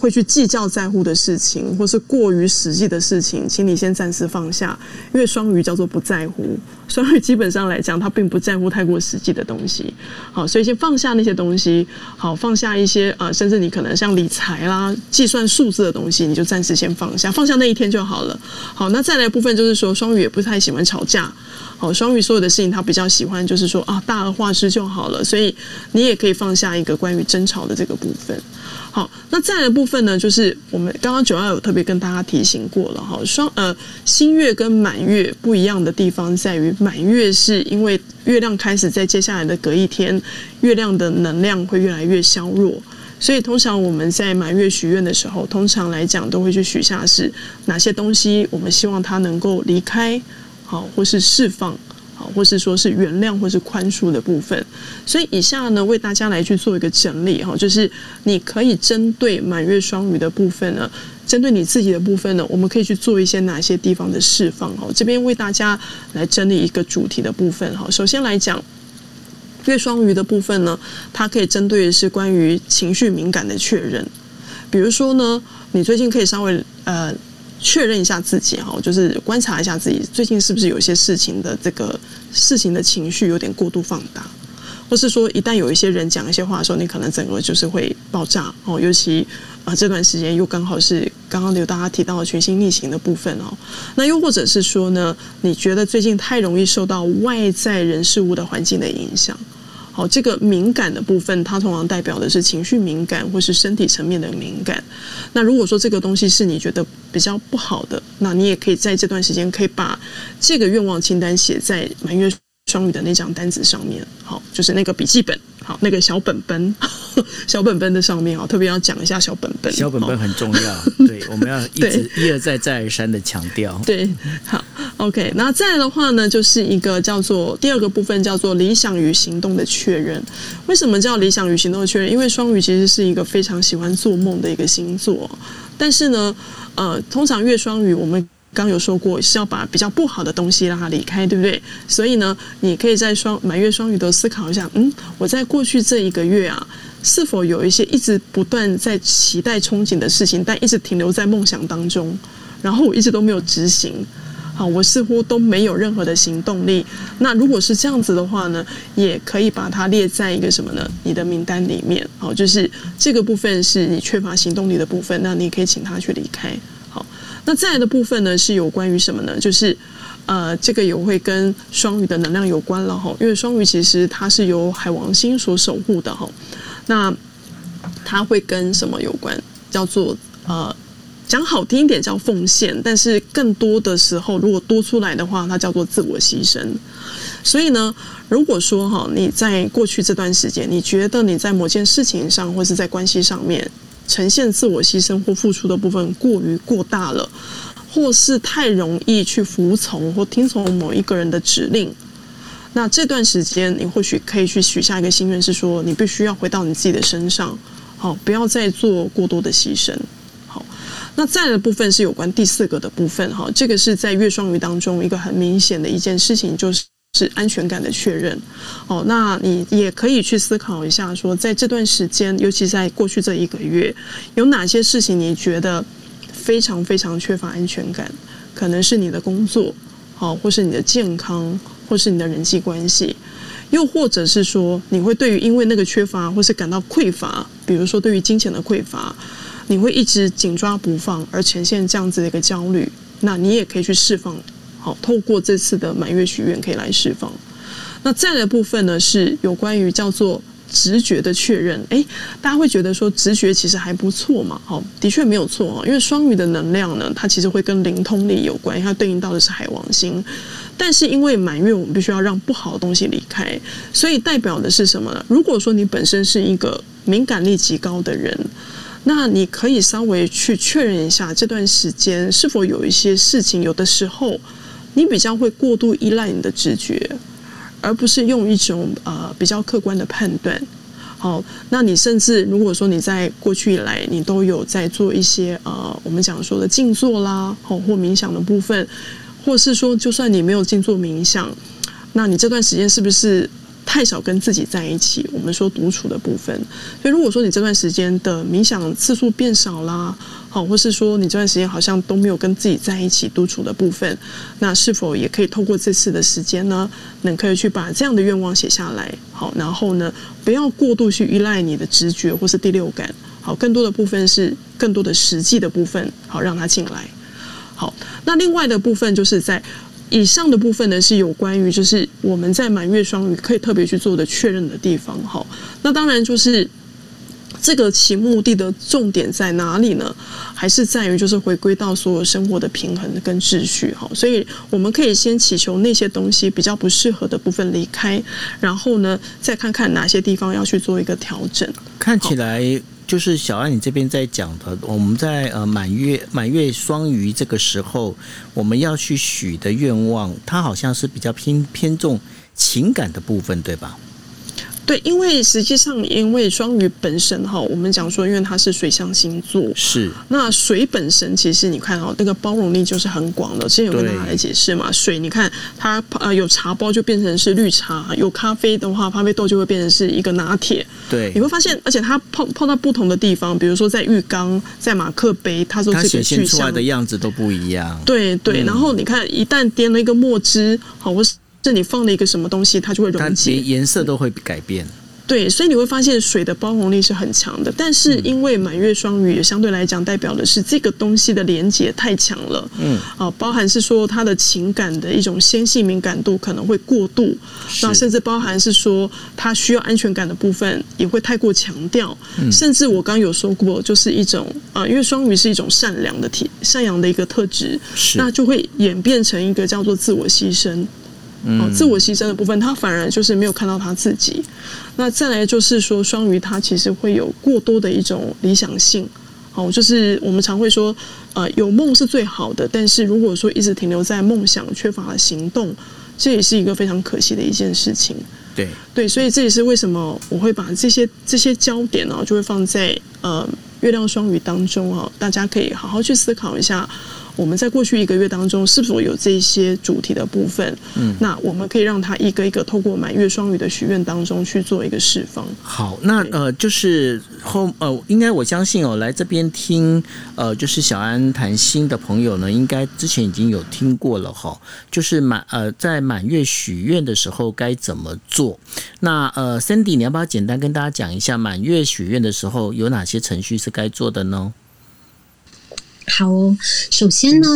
会去计较在乎的事情，或是过于实际的事情，请你先暂时放下。因为双鱼叫做不在乎，双鱼基本上来讲，他并不在乎太过实际的东西。好，所以先放下那些东西，好，放下一些呃，甚至你可能像理财啦、计算数字的东西，你就暂时先放下，放下那一天就好了。好，那再来部分就是说，双鱼也不太喜欢吵架。好，双鱼所有的事情他比较喜欢就是说啊，大而化之就好了。所以你也可以放下一个关于争吵的这个部分。好，那再的部分呢，就是我们刚刚九二有特别跟大家提醒过了哈，双呃新月跟满月不一样的地方在于，满月是因为月亮开始在接下来的隔一天，月亮的能量会越来越削弱，所以通常我们在满月许愿的时候，通常来讲都会去许下是哪些东西，我们希望它能够离开，好，或是释放。或是说是原谅或是宽恕的部分，所以以下呢为大家来去做一个整理哈，就是你可以针对满月双鱼的部分呢，针对你自己的部分呢，我们可以去做一些哪些地方的释放哈。这边为大家来整理一个主题的部分哈。首先来讲，月双鱼的部分呢，它可以针对的是关于情绪敏感的确认，比如说呢，你最近可以稍微呃。确认一下自己哈，就是观察一下自己最近是不是有些事情的这个事情的情绪有点过度放大，或是说一旦有一些人讲一些话的时候，你可能整个就是会爆炸哦。尤其啊这段时间又刚好是刚刚有大家提到的群星逆行的部分哦，那又或者是说呢，你觉得最近太容易受到外在人事物的环境的影响。好，这个敏感的部分，它通常代表的是情绪敏感或是身体层面的敏感。那如果说这个东西是你觉得比较不好的，那你也可以在这段时间可以把这个愿望清单写在满月双鱼的那张单子上面。好，就是那个笔记本，好，那个小本本，小本本的上面啊，特别要讲一下小本本。小本本很重要，对，我们要一直一而再再而三的强调。对，好。OK，那再来的话呢，就是一个叫做第二个部分，叫做理想与行动的确认。为什么叫理想与行动的确认？因为双鱼其实是一个非常喜欢做梦的一个星座，但是呢，呃，通常月双鱼我们刚有说过是要把比较不好的东西让它离开，对不对？所以呢，你可以在双满月双鱼都思考一下，嗯，我在过去这一个月啊，是否有一些一直不断在期待憧憬的事情，但一直停留在梦想当中，然后我一直都没有执行。好，我似乎都没有任何的行动力。那如果是这样子的话呢，也可以把它列在一个什么呢？你的名单里面。好，就是这个部分是你缺乏行动力的部分，那你可以请他去离开。那再来的部分呢，是有关于什么呢？就是呃，这个也会跟双鱼的能量有关了哈。因为双鱼其实它是由海王星所守护的哈。那它会跟什么有关？叫做呃。讲好听一点叫奉献，但是更多的时候，如果多出来的话，它叫做自我牺牲。所以呢，如果说哈，你在过去这段时间，你觉得你在某件事情上，或是在关系上面呈现自我牺牲或付出的部分过于过大了，或是太容易去服从或听从某一个人的指令，那这段时间你或许可以去许下一个心愿，是说你必须要回到你自己的身上，好，不要再做过多的牺牲。好那再的部分是有关第四个的部分哈，这个是在月双鱼当中一个很明显的一件事情，就是是安全感的确认。哦，那你也可以去思考一下，说在这段时间，尤其在过去这一个月，有哪些事情你觉得非常非常缺乏安全感？可能是你的工作，好，或是你的健康，或是你的人际关系，又或者是说你会对于因为那个缺乏，或是感到匮乏，比如说对于金钱的匮乏。你会一直紧抓不放，而呈现这样子的一个焦虑，那你也可以去释放。好，透过这次的满月许愿可以来释放。那再来的部分呢，是有关于叫做直觉的确认。诶，大家会觉得说直觉其实还不错嘛？好，的确没有错啊。因为双鱼的能量呢，它其实会跟灵通力有关，它对应到的是海王星。但是因为满月，我们必须要让不好的东西离开，所以代表的是什么呢？如果说你本身是一个敏感力极高的人。那你可以稍微去确认一下这段时间是否有一些事情，有的时候你比较会过度依赖你的直觉，而不是用一种呃比较客观的判断。好，那你甚至如果说你在过去以来你都有在做一些呃我们讲说的静坐啦，好或冥想的部分，或是说就算你没有静坐冥想，那你这段时间是不是？太少跟自己在一起，我们说独处的部分。所以如果说你这段时间的冥想次数变少啦，好，或是说你这段时间好像都没有跟自己在一起独处的部分，那是否也可以透过这次的时间呢，能可以去把这样的愿望写下来，好，然后呢，不要过度去依赖你的直觉或是第六感，好，更多的部分是更多的实际的部分，好，让它进来。好，那另外的部分就是在。以上的部分呢，是有关于就是我们在满月双鱼可以特别去做的确认的地方哈。那当然就是这个其目的的重点在哪里呢？还是在于就是回归到所有生活的平衡跟秩序哈。所以我们可以先祈求那些东西比较不适合的部分离开，然后呢，再看看哪些地方要去做一个调整。看起来。就是小安，你这边在讲的，我们在呃满月满月双鱼这个时候，我们要去许的愿望，它好像是比较偏偏重情感的部分，对吧？对，因为实际上，因为双鱼本身哈，我们讲说，因为它是水象星座，是那水本身其实你看哦，那个包容力就是很广的。之前有跟大家来解释嘛，水你看它呃有茶包就变成是绿茶，有咖啡的话，咖啡豆就会变成是一个拿铁。对，你会发现，而且它碰碰到不同的地方，比如说在浴缸、在马克杯，它都是显现出来的样子都不一样。对对，然后你看，一旦掂了一个墨汁，好或是。这你放了一个什么东西，它就会溶解，颜色都会改变。对，所以你会发现水的包容力是很强的。但是因为满月双鱼也相对来讲代表的是这个东西的连接太强了，嗯，啊，包含是说他的情感的一种纤细敏感度可能会过度，那甚至包含是说他需要安全感的部分也会太过强调，甚至我刚刚有说过，就是一种啊，因为双鱼是一种善良的体，善良的一个特质，那就会演变成一个叫做自我牺牲。哦，自我牺牲的部分，他反而就是没有看到他自己。那再来就是说，双鱼他其实会有过多的一种理想性。哦，就是我们常会说，呃，有梦是最好的，但是如果说一直停留在梦想，缺乏了行动，这也是一个非常可惜的一件事情。对对，所以这也是为什么我会把这些这些焦点呢，就会放在呃月亮双鱼当中啊，大家可以好好去思考一下。我们在过去一个月当中，是否有这些主题的部分？嗯，那我们可以让他一个一个透过满月双鱼的许愿当中去做一个释放。好，那呃，就是后呃，应该我相信哦，来这边听呃，就是小安谈心的朋友呢，应该之前已经有听过了哈。就是满呃，在满月许愿的时候该怎么做？那呃，Cindy，你要不要简单跟大家讲一下满月许愿的时候有哪些程序是该做的呢？好哦，首先呢，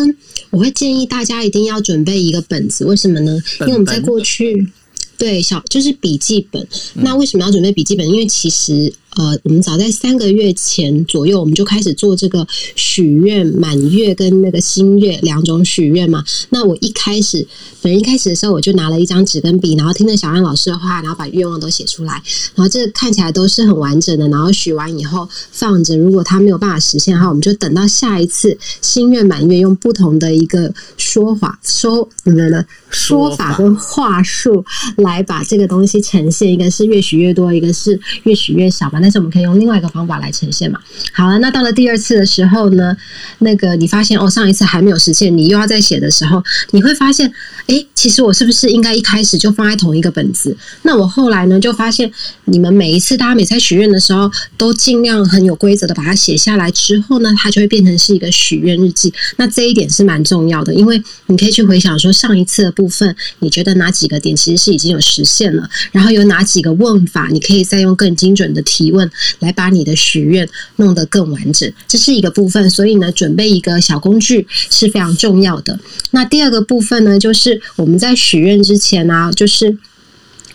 我会建议大家一定要准备一个本子，为什么呢？因为我们在过去，对，小就是笔记本。那为什么要准备笔记本？因为其实。呃，我们早在三个月前左右，我们就开始做这个许愿满月跟那个新月两种许愿嘛。那我一开始，本人一开始的时候，我就拿了一张纸跟笔，然后听着小安老师的话，然后把愿望都写出来。然后这看起来都是很完整的。然后许完以后放着，如果他没有办法实现的话，我们就等到下一次新月满月，用不同的一个说法说了了说法跟话术来把这个东西呈现。一个是越许越多，一个是越许越少嘛。但是我们可以用另外一个方法来呈现嘛。好了，那到了第二次的时候呢，那个你发现哦，上一次还没有实现，你又要再写的时候，你会发现，诶，其实我是不是应该一开始就放在同一个本子？那我后来呢，就发现你们每一次大家每次在许愿的时候，都尽量很有规则的把它写下来之后呢，它就会变成是一个许愿日记。那这一点是蛮重要的，因为你可以去回想说上一次的部分，你觉得哪几个点其实是已经有实现了，然后有哪几个问法，你可以再用更精准的提问问。来把你的许愿弄得更完整，这是一个部分。所以呢，准备一个小工具是非常重要的。那第二个部分呢，就是我们在许愿之前呢、就是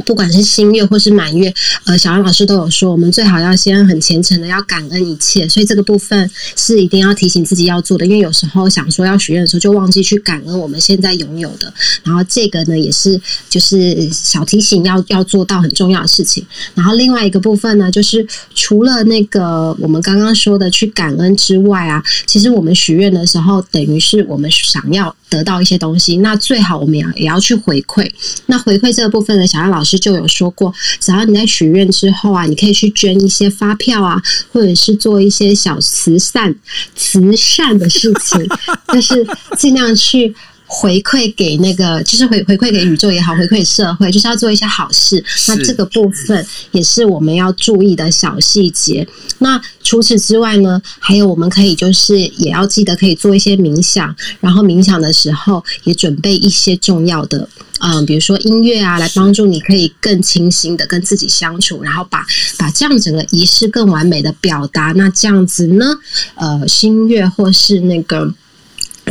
不管是新月或是满月，呃，小安老师都有说，我们最好要先很虔诚的要感恩一切，所以这个部分是一定要提醒自己要做的，因为有时候想说要许愿的时候，就忘记去感恩我们现在拥有的。然后这个呢，也是就是小提醒要要做到很重要的事情。然后另外一个部分呢，就是除了那个我们刚刚说的去感恩之外啊，其实我们许愿的时候，等于是我们想要得到一些东西，那最好我们也要也要去回馈。那回馈这个部分呢，小安老师就有说过，只要你在许愿之后啊，你可以去捐一些发票啊，或者是做一些小慈善、慈善的事情，就是尽量去。回馈给那个，就是回回馈给宇宙也好，回馈社会，就是要做一些好事。那这个部分也是我们要注意的小细节。那除此之外呢，还有我们可以就是也要记得可以做一些冥想，然后冥想的时候也准备一些重要的，嗯，比如说音乐啊，来帮助你可以更清新的跟自己相处，然后把把这样整个仪式更完美的表达。那这样子呢，呃，新月或是那个。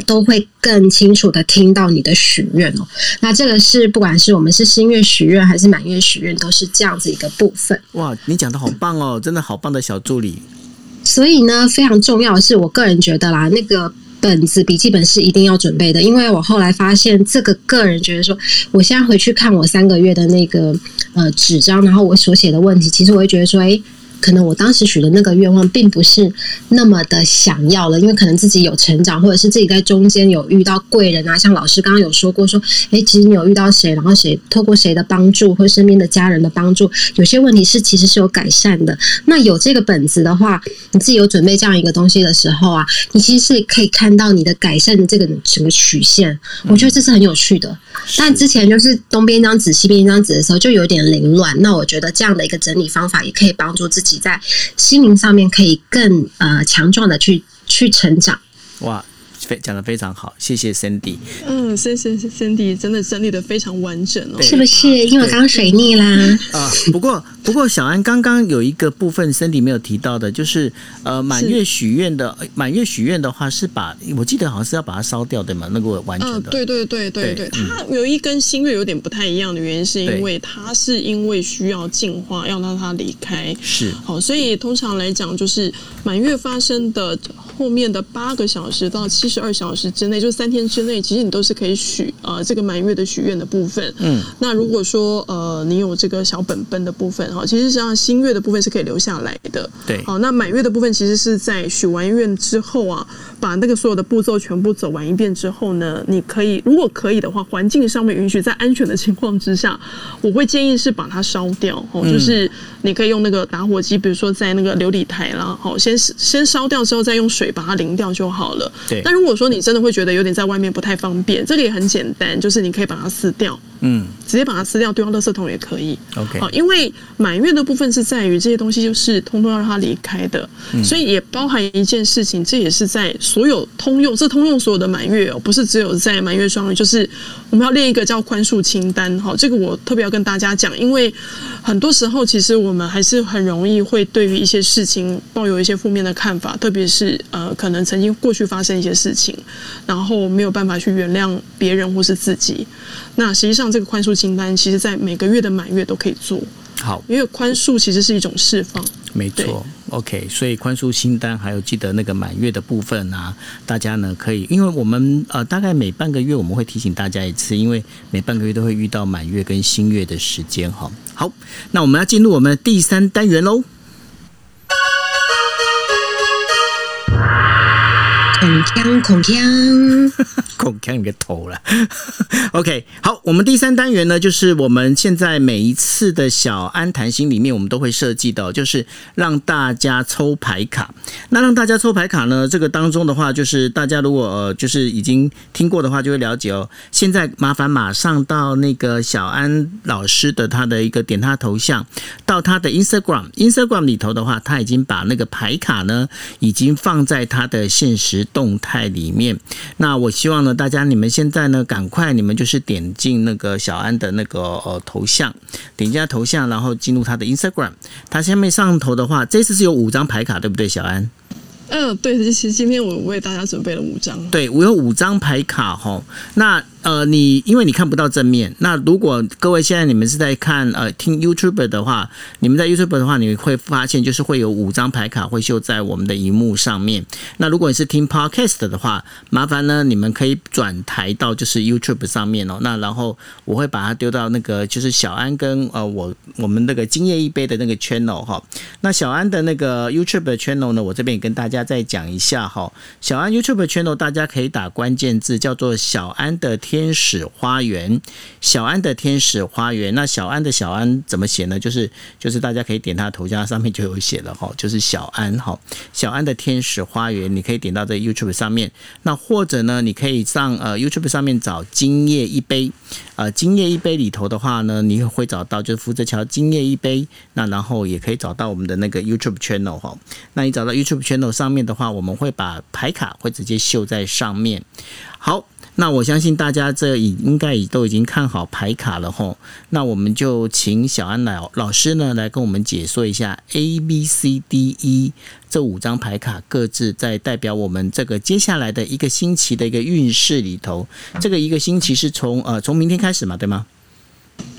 都会更清楚的听到你的许愿哦。那这个是不管是我们是新月许愿还是满月许愿，都是这样子一个部分。哇，你讲的好棒哦，真的好棒的小助理。所以呢，非常重要的是，我个人觉得啦，那个本子笔记本是一定要准备的，因为我后来发现，这个个人觉得说，我现在回去看我三个月的那个呃纸张，然后我所写的问题，其实我会觉得说，诶。可能我当时许的那个愿望并不是那么的想要了，因为可能自己有成长，或者是自己在中间有遇到贵人啊，像老师刚刚有说过说，诶，其实你有遇到谁，然后谁透过谁的帮助，或身边的家人的帮助，有些问题是其实是有改善的。那有这个本子的话，你自己有准备这样一个东西的时候啊，你其实是可以看到你的改善的这个整个曲线，我觉得这是很有趣的。但之前就是东边一张纸，西边一张纸的时候，就有点凌乱。那我觉得这样的一个整理方法，也可以帮助自己在心灵上面可以更呃强壮的去去成长。哇！非讲的非常好，谢谢 Cindy。嗯，谢谢 Cindy，真的整理的非常完整哦。是不是？因为我刚水逆啦。啊，不过不过小安刚刚有一个部分 Cindy 没有提到的，就是呃满月许愿的满月许愿的话是把，我记得好像是要把它烧掉的嘛，那个完全的。对对对对对，它有一根新月有点不太一样的原因，是因为它是因为需要净化，要让它离开。是。好，所以通常来讲，就是满月发生的后面的八个小时到七十。二小时之内，就三天之内，其实你都是可以许啊、呃、这个满月的许愿的部分。嗯，那如果说呃你有这个小本本的部分哈，其实实际上新月的部分是可以留下来的。对，好，那满月的部分其实是在许完愿之后啊，把那个所有的步骤全部走完一遍之后呢，你可以如果可以的话，环境上面允许，在安全的情况之下，我会建议是把它烧掉哦，就是你可以用那个打火机，比如说在那个琉璃台啦，好，先先烧掉之后再用水把它淋掉就好了。对，但如果如果说你真的会觉得有点在外面不太方便，这个也很简单，就是你可以把它撕掉，嗯，直接把它撕掉丢到垃圾桶也可以。OK，好，因为满月的部分是在于这些东西就是通通要让它离开的，嗯，所以也包含一件事情，这也是在所有通用，这通用所有的满月哦，不是只有在满月双鱼，就是我们要列一个叫宽恕清单。好，这个我特别要跟大家讲，因为很多时候其实我们还是很容易会对于一些事情抱有一些负面的看法，特别是呃，可能曾经过去发生一些事情。然后没有办法去原谅别人或是自己。那实际上，这个宽恕清单，其实在每个月的满月都可以做。好，因为宽恕其实是一种释放。没错，OK。所以宽恕清单还有记得那个满月的部分啊，大家呢可以，因为我们呃大概每半个月我们会提醒大家一次，因为每半个月都会遇到满月跟新月的时间哈。好，那我们要进入我们的第三单元喽。孔锵，孔锵，孔锵你个头了。OK，好，我们第三单元呢，就是我们现在每一次的小安谈心里面，我们都会设计的，就是让大家抽牌卡。那让大家抽牌卡呢，这个当中的话，就是大家如果、呃、就是已经听过的话，就会了解哦。现在麻烦马上到那个小安老师的他的一个点他头像，到他的 Instagram，Instagram 里头的话，他已经把那个牌卡呢，已经放在他的限时。动态里面，那我希望呢，大家你们现在呢，赶快你们就是点进那个小安的那个呃头像，点击他头像，然后进入他的 Instagram。他下面上头的话，这次是有五张牌卡，对不对，小安？嗯，对，其实今天我为大家准备了五张。对，我有五张牌卡哈。那呃，你因为你看不到正面，那如果各位现在你们是在看呃听 YouTube 的话，你们在 YouTube 的话，你会发现就是会有五张牌卡会秀在我们的荧幕上面。那如果你是听 Podcast 的话，麻烦呢你们可以转台到就是 YouTube 上面哦。那然后我会把它丢到那个就是小安跟呃我我们那个今夜一杯的那个 channel 哈。那小安的那个 YouTube 的 channel 呢，我这边也跟大家再讲一下哈。小安 YouTube channel 大家可以打关键字叫做小安的。天使花园，小安的天使花园。那小安的小安怎么写呢？就是就是大家可以点他的头像，上面就有写了哈，就是小安哈。小安的天使花园，你可以点到这 YouTube 上面。那或者呢，你可以上呃 YouTube 上面找今夜一杯。呃，今夜一杯里头的话呢，你会找到就是福泽桥今夜一杯。那然后也可以找到我们的那个 YouTube channel 哈。那你找到 YouTube channel 上面的话，我们会把牌卡会直接秀在上面。好。那我相信大家这已应该已都已经看好牌卡了吼，那我们就请小安老老师呢来跟我们解说一下 A B C D E 这五张牌卡各自在代表我们这个接下来的一个星期的一个运势里头，这个一个星期是从呃从明天开始嘛，对吗？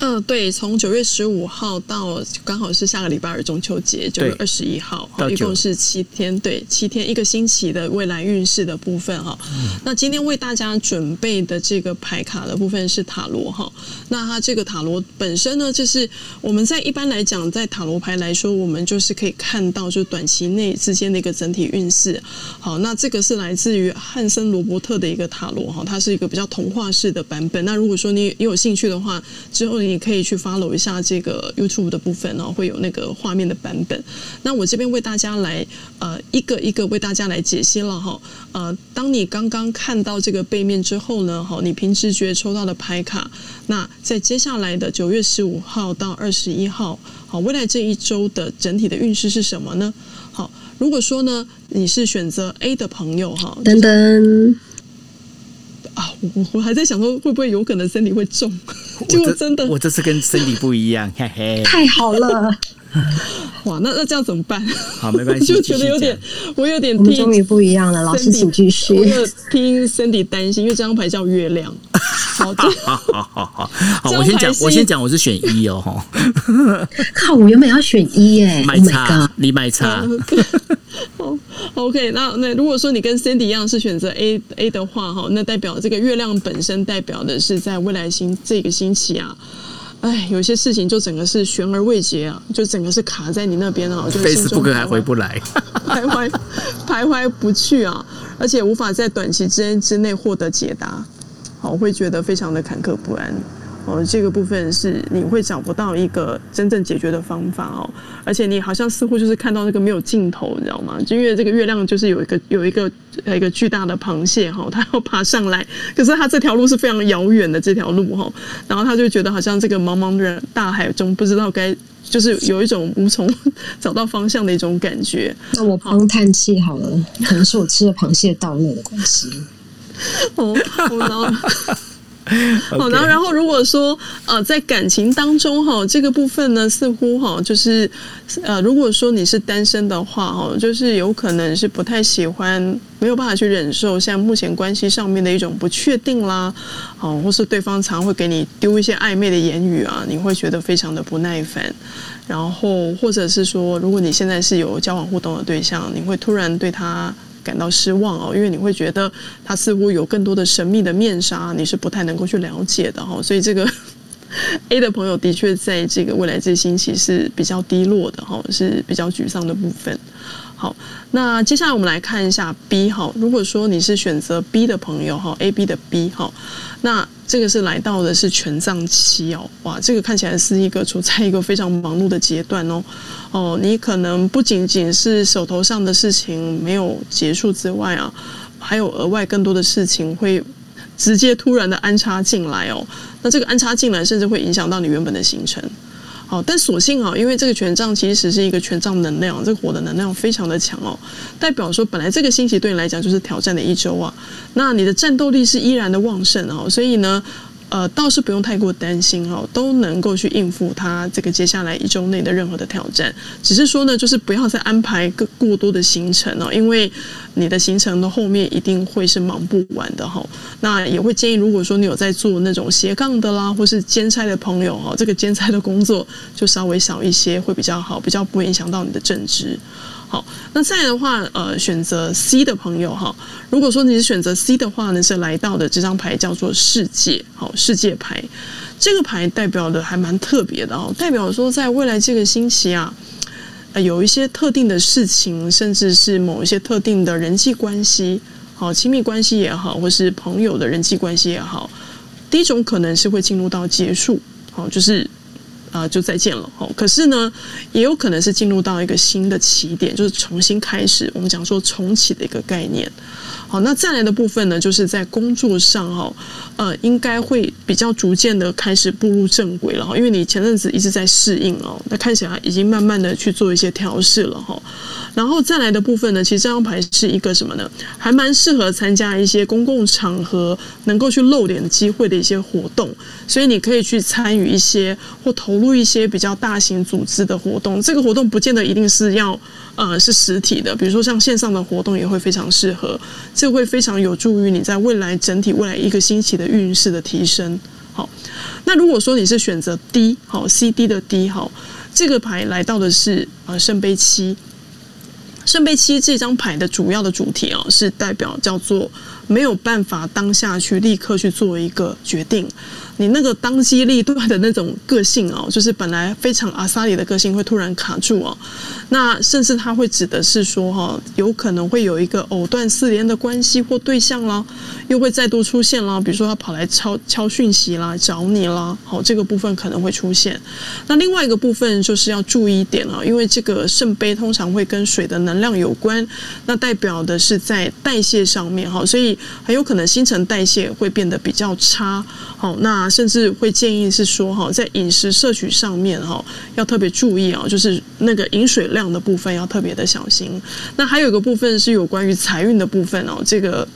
嗯、呃，对，从九月十五号到刚好是下个礼拜二中秋节，九月二十一号，一共是七天，对，七天一个星期的未来运势的部分哈。嗯、那今天为大家准备的这个牌卡的部分是塔罗哈。那它这个塔罗本身呢，就是我们在一般来讲，在塔罗牌来说，我们就是可以看到就短期内之间的一个整体运势。好，那这个是来自于汉森罗伯特的一个塔罗哈，它是一个比较童话式的版本。那如果说你有兴趣的话，之后你。你可以去 follow 一下这个 YouTube 的部分哦，会有那个画面的版本。那我这边为大家来呃一个一个为大家来解析了哈。呃，当你刚刚看到这个背面之后呢，好，你凭直觉抽到的牌卡，那在接下来的九月十五号到二十一号，好，未来这一周的整体的运势是什么呢？好，如果说呢你是选择 A 的朋友哈，等等。啊，我我还在想说，会不会有可能身体会中？结果真的，我这次跟身体不一样，嘿嘿，太好了！哇，那那这样怎么办？好，没关系，就觉得有点，我有点，我们终于不一样了。老师，请继续。我有听身体担心，因为这张牌叫月亮。好的，好好好好，好，我先讲，我先讲，我是选一哦，哈。靠，我原本要选一耶，买差，你买差。好，OK，那那如果说你跟 Cindy 一样是选择 A A 的话，哈，那代表这个月亮本身代表的是在未来星这个星期啊，哎，有些事情就整个是悬而未决啊，就整个是卡在你那边啊，就 Facebook 还回不来，徘徊 徘徊不去啊，而且无法在短期之间之内获得解答，好，我会觉得非常的坎坷不安。哦，这个部分是你会找不到一个真正解决的方法哦，而且你好像似乎就是看到那个没有尽头，你知道吗？就因为这个月亮就是有一个有一个一个巨大的螃蟹哈，它要爬上来，可是它这条路是非常遥远的这条路哈，然后他就觉得好像这个茫茫的大海中不知道该，就是有一种无从 找到方向的一种感觉。那我帮叹气好了，可能是我吃了螃蟹到肉的关系。哦，然后。好，然后，然后，如果说呃，在感情当中哈，这个部分呢，似乎哈，就是呃，如果说你是单身的话哈，就是有可能是不太喜欢，没有办法去忍受像目前关系上面的一种不确定啦，哦，或是对方常会给你丢一些暧昧的言语啊，你会觉得非常的不耐烦，然后或者是说，如果你现在是有交往互动的对象，你会突然对他。感到失望哦，因为你会觉得他似乎有更多的神秘的面纱，你是不太能够去了解的哈。所以这个 A 的朋友的确在这个未来这星期是比较低落的哈，是比较沮丧的部分。好，那接下来我们来看一下 B 哈。如果说你是选择 B 的朋友哈，A B 的 B 哈，那这个是来到的是权杖七哦，哇，这个看起来是一个处在一个非常忙碌的阶段哦。哦，你可能不仅仅是手头上的事情没有结束之外啊，还有额外更多的事情会直接突然的安插进来哦。那这个安插进来，甚至会影响到你原本的行程。好，但所幸啊，因为这个权杖其实是一个权杖能量，这个火的能量非常的强哦，代表说本来这个星期对你来讲就是挑战的一周啊，那你的战斗力是依然的旺盛哦，所以呢，呃，倒是不用太过担心哦，都能够去应付他这个接下来一周内的任何的挑战，只是说呢，就是不要再安排个过多的行程哦，因为你的行程的后面一定会是忙不完的哈。那也会建议，如果说你有在做那种斜杠的啦，或是兼差的朋友哈，这个兼差的工作就稍微少一些会比较好，比较不会影响到你的正职。好，那再的话，呃，选择 C 的朋友哈，如果说你是选择 C 的话呢，是来到的这张牌叫做世界，好，世界牌，这个牌代表的还蛮特别的哦，代表说在未来这个星期啊，有一些特定的事情，甚至是某一些特定的人际关系，好，亲密关系也好，或是朋友的人际关系也好，第一种可能是会进入到结束，好，就是。啊、就再见了哦。可是呢，也有可能是进入到一个新的起点，就是重新开始。我们讲说重启的一个概念。好，那再来的部分呢，就是在工作上哈，呃，应该会比较逐渐的开始步入正轨了哈。因为你前阵子一直在适应哦，那看起来已经慢慢的去做一些调试了哈。然后再来的部分呢，其实这张牌是一个什么呢？还蛮适合参加一些公共场合能够去露脸机会的一些活动，所以你可以去参与一些或投入一些比较大型组织的活动。这个活动不见得一定是要。呃，是实体的，比如说像线上的活动也会非常适合，这会非常有助于你在未来整体未来一个星期的运势的提升。好，那如果说你是选择 D，好，C D 的 D，好，这个牌来到的是呃圣杯七，圣杯七这张牌的主要的主题啊，是代表叫做没有办法当下去立刻去做一个决定。你那个当机立断的那种个性哦，就是本来非常阿萨里的个性会突然卡住哦，那甚至他会指的是说哈，有可能会有一个藕断丝连的关系或对象啦，又会再度出现啦，比如说他跑来敲敲讯息啦，找你啦，好，这个部分可能会出现。那另外一个部分就是要注意一点啊，因为这个圣杯通常会跟水的能量有关，那代表的是在代谢上面哈，所以很有可能新陈代谢会变得比较差。好，那。甚至会建议是说哈，在饮食摄取上面哈，要特别注意啊，就是那个饮水量的部分要特别的小心。那还有一个部分是有关于财运的部分哦，这个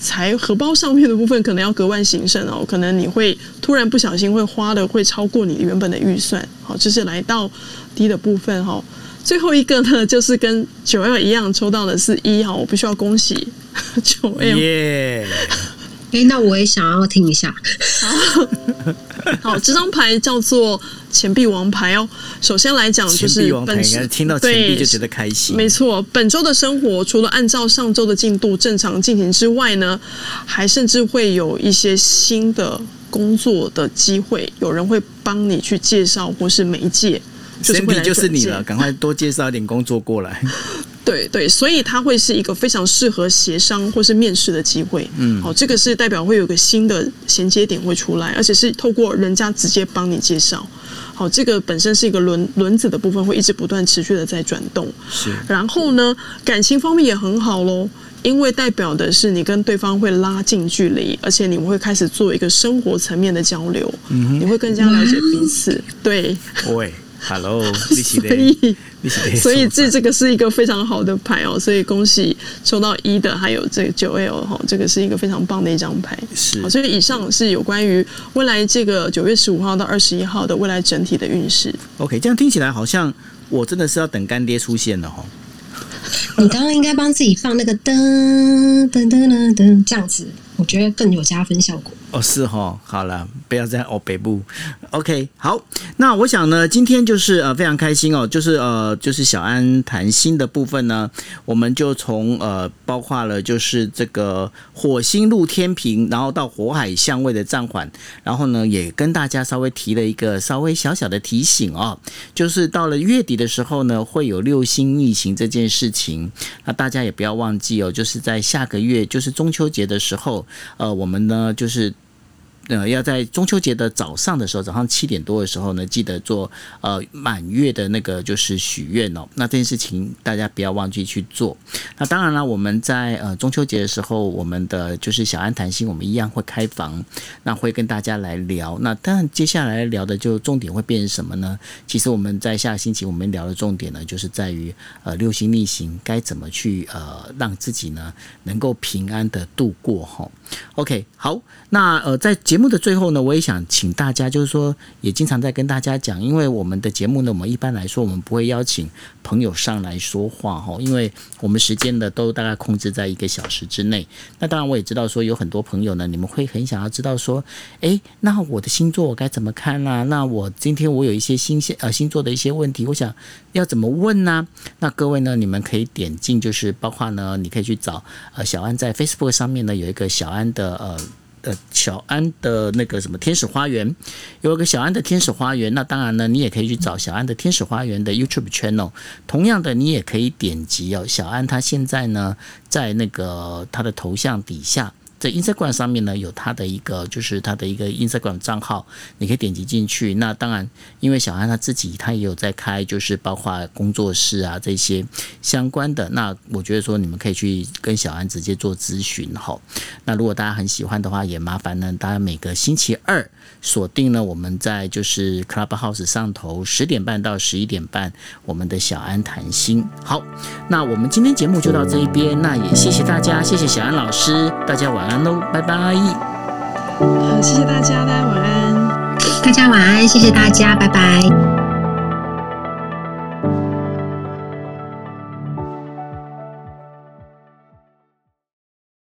财荷包上面的部分可能要格外谨慎哦，可能你会突然不小心会花的会超过你原本的预算。好，这是来到低的部分哈。最后一个呢，就是跟九 L 一样抽到的是一哈，我必须要恭喜 九 L。哎，那我也想要听一下。好，好，这张牌叫做钱币王牌哦。首先来讲，就是本钱听到钱币就觉得开心。没错，本周的生活除了按照上周的进度正常进行之外呢，还甚至会有一些新的工作的机会，有人会帮你去介绍或是媒介。钱币就是你了，赶快多介绍一点工作过来。对对，所以它会是一个非常适合协商或是面试的机会。嗯，好，这个是代表会有个新的衔接点会出来，而且是透过人家直接帮你介绍。好，这个本身是一个轮轮子的部分，会一直不断持续的在转动。是，然后呢，感情方面也很好喽，因为代表的是你跟对方会拉近距离，而且你们会开始做一个生活层面的交流。嗯，你会更加了解彼此。对，对。Hello，所以所以这这个是一个非常好的牌哦，所以恭喜抽到一的，还有这个九 L 哈，这个是一个非常棒的一张牌。是，所以以上是有关于未来这个九月十五号到二十一号的未来整体的运势。OK，这样听起来好像我真的是要等干爹出现了哈。你刚刚应该帮自己放那个噔噔噔噔噔，这样子我觉得更有加分效果。哦，是哈，好了，不要再哦北部，OK，好，那我想呢，今天就是呃非常开心哦，就是呃就是小安谈心的部分呢，我们就从呃包括了就是这个火星入天平，然后到火海相位的暂缓，然后呢也跟大家稍微提了一个稍微小小的提醒哦，就是到了月底的时候呢，会有六星逆行这件事情，那大家也不要忘记哦，就是在下个月就是中秋节的时候，呃我们呢就是。呃，要在中秋节的早上的时候，早上七点多的时候呢，记得做呃满月的那个就是许愿哦。那这件事情大家不要忘记去做。那当然了，我们在呃中秋节的时候，我们的就是小安谈心，我们一样会开房，那会跟大家来聊。那当然接下来聊的就重点会变成什么呢？其实我们在下个星期我们聊的重点呢，就是在于呃六星逆行该怎么去呃让自己呢能够平安的度过哈。OK，好，那呃在。节目的最后呢，我也想请大家，就是说，也经常在跟大家讲，因为我们的节目呢，我们一般来说，我们不会邀请朋友上来说话哈，因为我们时间呢都大概控制在一个小时之内。那当然，我也知道说有很多朋友呢，你们会很想要知道说，诶，那我的星座我该怎么看呢？那我今天我有一些星星呃星座的一些问题，我想要怎么问呢？那各位呢，你们可以点进，就是包括呢，你可以去找呃小安在 Facebook 上面呢有一个小安的呃。呃，小安的那个什么天使花园，有一个小安的天使花园。那当然呢，你也可以去找小安的天使花园的 YouTube channel。同样的，你也可以点击哦，小安他现在呢，在那个他的头像底下。在 Instagram 上面呢，有他的一个，就是他的一个 Instagram 账号，你可以点击进去。那当然，因为小安他自己他也有在开，就是包括工作室啊这些相关的。那我觉得说你们可以去跟小安直接做咨询哈。那如果大家很喜欢的话，也麻烦呢，大家每个星期二锁定呢，我们在就是 Clubhouse 上头十点半到十一点半，我们的小安谈心。好，那我们今天节目就到这一边，那也谢谢大家，谢谢小安老师，大家晚安喽。拜拜。好，谢谢大家，大家晚安。大家晚安，谢谢大家，拜拜。